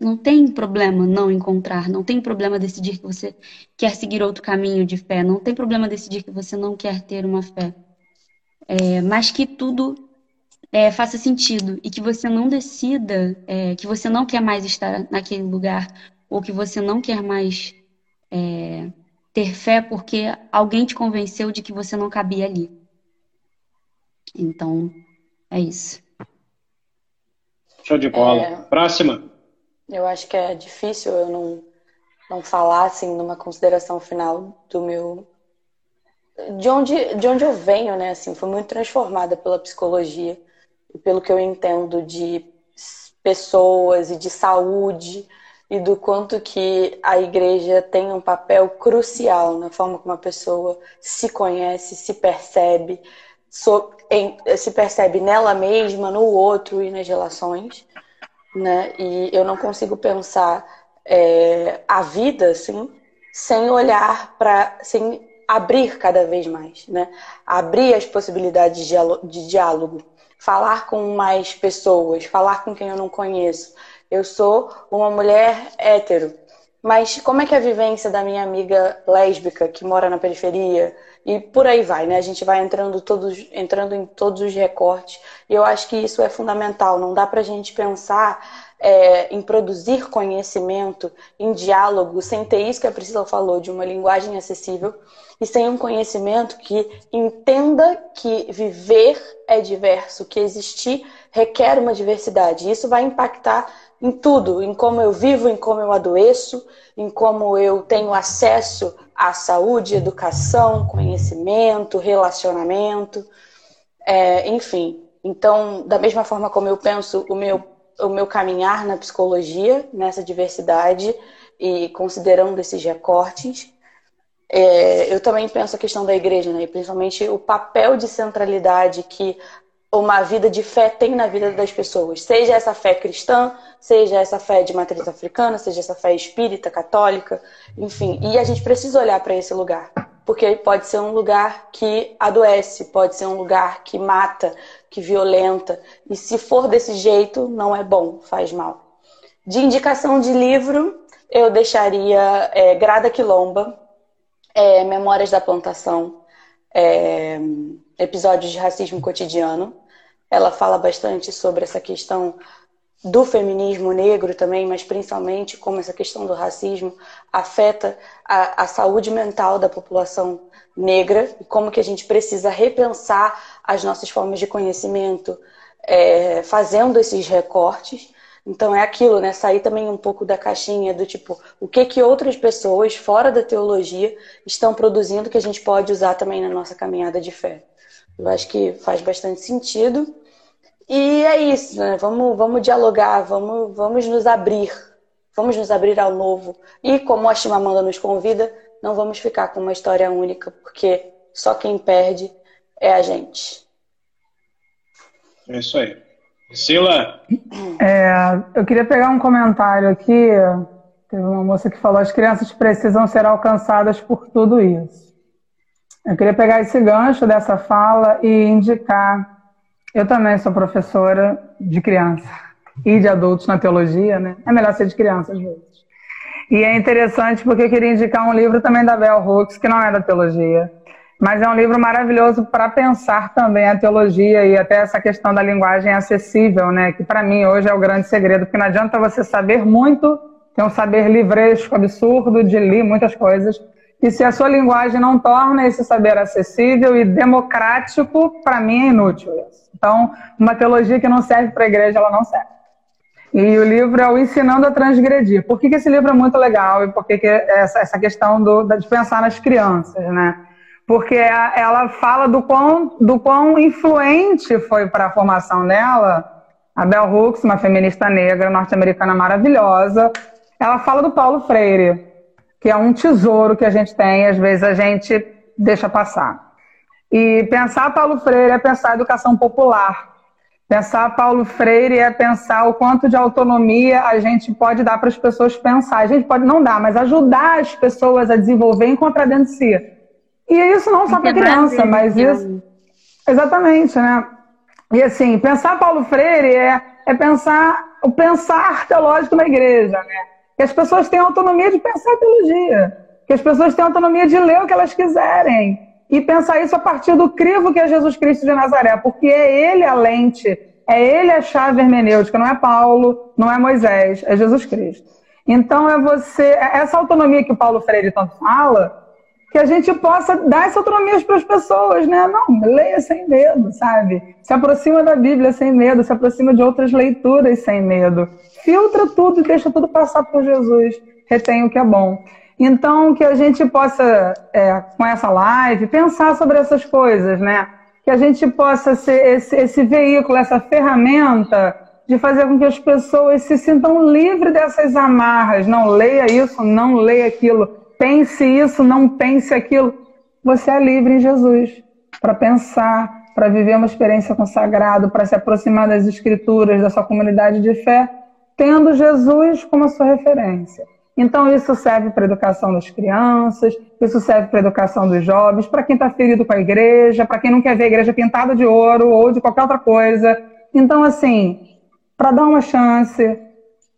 não, tem problema não encontrar, não tem problema decidir que você quer seguir outro caminho de fé, não tem problema decidir que você não quer ter uma fé. É, mas que tudo é, faça sentido e que você não decida é, que você não quer mais estar naquele lugar ou que você não quer mais é, ter fé porque alguém te convenceu de que você não cabia ali. Então, é isso. Show de bola. É, Próxima. Eu acho que é difícil eu não, não falar assim numa consideração final do meu de onde, de onde eu venho, né? Assim, foi muito transformada pela psicologia pelo que eu entendo de pessoas e de saúde e do quanto que a igreja tem um papel crucial na forma como a pessoa se conhece, se percebe, se percebe nela mesma, no outro e nas relações, né? E eu não consigo pensar é, a vida assim sem olhar para, sem abrir cada vez mais, né? Abrir as possibilidades de diálogo falar com mais pessoas, falar com quem eu não conheço. Eu sou uma mulher hétero, mas como é que é a vivência da minha amiga lésbica que mora na periferia e por aí vai, né? A gente vai entrando todos, entrando em todos os recortes. E eu acho que isso é fundamental. Não dá para a gente pensar é, em produzir conhecimento, em diálogo, sem ter isso que a Priscila falou, de uma linguagem acessível, e sem um conhecimento que entenda que viver é diverso, que existir requer uma diversidade. Isso vai impactar em tudo, em como eu vivo, em como eu adoeço, em como eu tenho acesso à saúde, educação, conhecimento, relacionamento, é, enfim. Então, da mesma forma como eu penso o meu, o meu caminhar na psicologia, nessa diversidade, e considerando esses recortes, é, eu também penso a questão da igreja, né? Principalmente o papel de centralidade que uma vida de fé tem na vida das pessoas. Seja essa fé cristã, seja essa fé de matriz africana, seja essa fé espírita, católica, enfim. E a gente precisa olhar para esse lugar. Porque pode ser um lugar que adoece, pode ser um lugar que mata, que violenta. E se for desse jeito, não é bom, faz mal. De indicação de livro, eu deixaria é, Grada Quilomba, é, Memórias da Plantação, é, episódios de racismo cotidiano. Ela fala bastante sobre essa questão do feminismo negro também, mas principalmente como essa questão do racismo afeta a, a, saúde mental da população negra e como que a gente precisa repensar as nossas formas de conhecimento, é, fazendo esses recortes. Então é aquilo, né? Sair também um pouco da caixinha do tipo, o que que outras pessoas fora da teologia estão produzindo que a gente pode usar também na nossa caminhada de fé. Eu acho que faz bastante sentido. E é isso, né? Vamos, vamos dialogar, vamos, vamos nos abrir. Vamos nos abrir ao novo. E como a Chimamanda nos convida, não vamos ficar com uma história única, porque só quem perde é a gente. É isso aí. Sila? É, eu queria pegar um comentário aqui. Teve uma moça que falou: as crianças precisam ser alcançadas por tudo isso. Eu queria pegar esse gancho dessa fala e indicar. Eu também sou professora de criança e de adultos na teologia, né? É melhor ser de criança às vezes. E é interessante porque eu queria indicar um livro também da Bell Hooks, que não é da teologia, mas é um livro maravilhoso para pensar também a teologia e até essa questão da linguagem acessível, né? Que para mim hoje é o grande segredo, porque não adianta você saber muito, ter um saber livresco absurdo de ler muitas coisas, e se a sua linguagem não torna esse saber acessível e democrático, para mim é inútil isso. Então, uma teologia que não serve para a igreja, ela não serve. E o livro é o Ensinando a Transgredir. Por que, que esse livro é muito legal e por que, que essa, essa questão do, de pensar nas crianças, né? Porque ela fala do quão, do quão influente foi para a formação dela a Bell Hooks, uma feminista negra norte-americana maravilhosa. Ela fala do Paulo Freire que é um tesouro que a gente tem, às vezes a gente deixa passar. E pensar Paulo Freire é pensar educação popular. Pensar Paulo Freire é pensar o quanto de autonomia a gente pode dar para as pessoas pensar. A gente pode não dar, mas ajudar as pessoas a desenvolver encontrar dentro de si. E isso não só para criança, mas isso. Exatamente, né? E assim, pensar Paulo Freire é, é pensar o pensar teológico na igreja, né? Que as pessoas têm autonomia de pensar a teologia, que as pessoas têm autonomia de ler o que elas quiserem e pensar isso a partir do crivo que é Jesus Cristo de Nazaré, porque é ele a lente, é ele a chave hermenêutica, não é Paulo, não é Moisés, é Jesus Cristo. Então é você, é essa autonomia que o Paulo Freire tanto fala, que a gente possa dar essa autonomia para as pessoas, né? Não, leia sem medo, sabe? Se aproxima da Bíblia sem medo, se aproxima de outras leituras sem medo filtra tudo e deixa tudo passar por Jesus, retém o que é bom. Então, que a gente possa, é, com essa live, pensar sobre essas coisas, né? Que a gente possa ser esse, esse veículo, essa ferramenta de fazer com que as pessoas se sintam livres dessas amarras. Não leia isso, não leia aquilo. Pense isso, não pense aquilo. Você é livre em Jesus para pensar, para viver uma experiência consagrada, para se aproximar das escrituras, da sua comunidade de fé tendo Jesus como sua referência. Então, isso serve para a educação das crianças, isso serve para a educação dos jovens, para quem está ferido com a igreja, para quem não quer ver a igreja pintada de ouro ou de qualquer outra coisa. Então, assim, para dar uma chance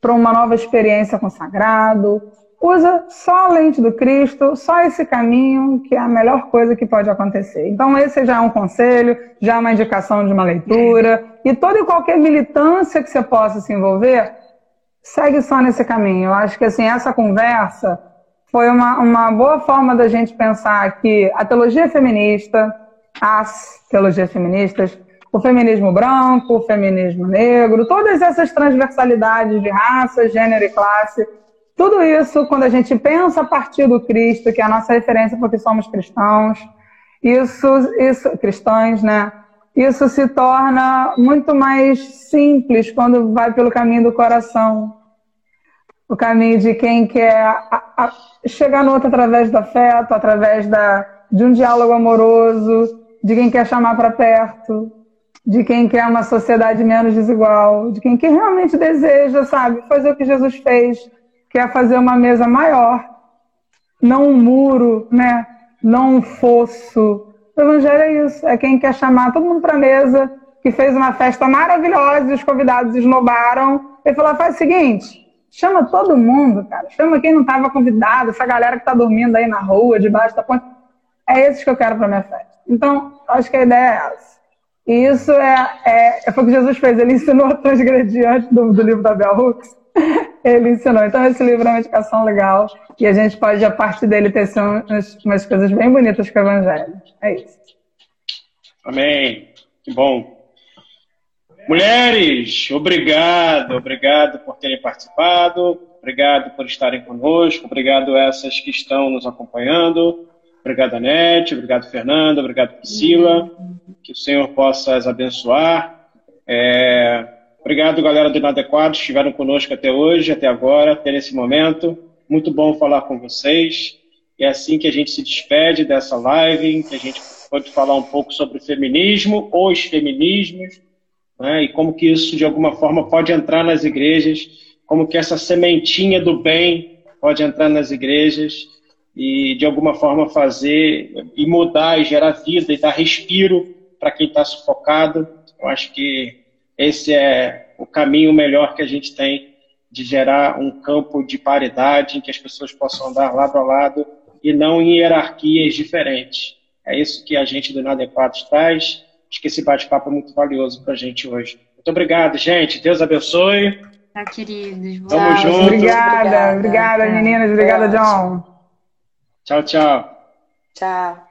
para uma nova experiência com sagrado, usa só a lente do Cristo, só esse caminho, que é a melhor coisa que pode acontecer. Então, esse já é um conselho, já é uma indicação de uma leitura, e toda e qualquer militância que você possa se envolver, segue só nesse caminho. Eu acho que assim, essa conversa foi uma, uma boa forma da gente pensar que a teologia feminista, as teologias feministas, o feminismo branco, o feminismo negro, todas essas transversalidades de raça, gênero e classe, tudo isso, quando a gente pensa a partir do Cristo, que é a nossa referência porque somos cristãos, isso, isso cristãos, né? Isso se torna muito mais simples quando vai pelo caminho do coração. O caminho de quem quer a, a, chegar no outro através do afeto, através da, de um diálogo amoroso, de quem quer chamar para perto, de quem quer uma sociedade menos desigual, de quem que realmente deseja, sabe, fazer o que Jesus fez, que é fazer uma mesa maior, não um muro, né? Não um fosso. O evangelho é isso, é quem quer chamar todo mundo para a mesa, que fez uma festa maravilhosa e os convidados esnobaram, e falou: faz o seguinte, chama todo mundo, cara, chama quem não estava convidado, essa galera que está dormindo aí na rua, debaixo da ponte. É esses que eu quero para minha festa. Então, acho que a ideia é essa. E isso é, é, foi o que Jesus fez. Ele ensinou a transgredir antes do, do livro da Bell Hooks. Ele ensinou. Então, esse livro é uma indicação legal. E a gente pode, a partir dele, ter umas, umas coisas bem bonitas com o Evangelho. É isso. Amém. Que bom. Mulheres, obrigado, obrigado por terem participado, obrigado por estarem conosco, obrigado a essas que estão nos acompanhando. Obrigado, Anete. Obrigado, Fernanda. Obrigado, Priscila. Que o Senhor possa as abençoar. É... Obrigado, galera do Inadequado, que estiveram conosco até hoje, até agora, até nesse momento. Muito bom falar com vocês. E é assim que a gente se despede dessa live, que a gente pode falar um pouco sobre feminismo, os feminismos, né, e como que isso, de alguma forma, pode entrar nas igrejas, como que essa sementinha do bem pode entrar nas igrejas e de alguma forma fazer e mudar e gerar vida e dar respiro para quem está sufocado. Eu acho que esse é o caminho melhor que a gente tem de gerar um campo de paridade em que as pessoas possam andar lado a lado e não em hierarquias diferentes. É isso que a gente do Inadequados traz. Acho que esse bate-papo é muito valioso para a gente hoje. Muito obrigado, gente. Deus abençoe. Tá, queridos. Tamo junto. Obrigada, obrigada, meninas. Obrigada, John. Tchau, tchau. Tchau.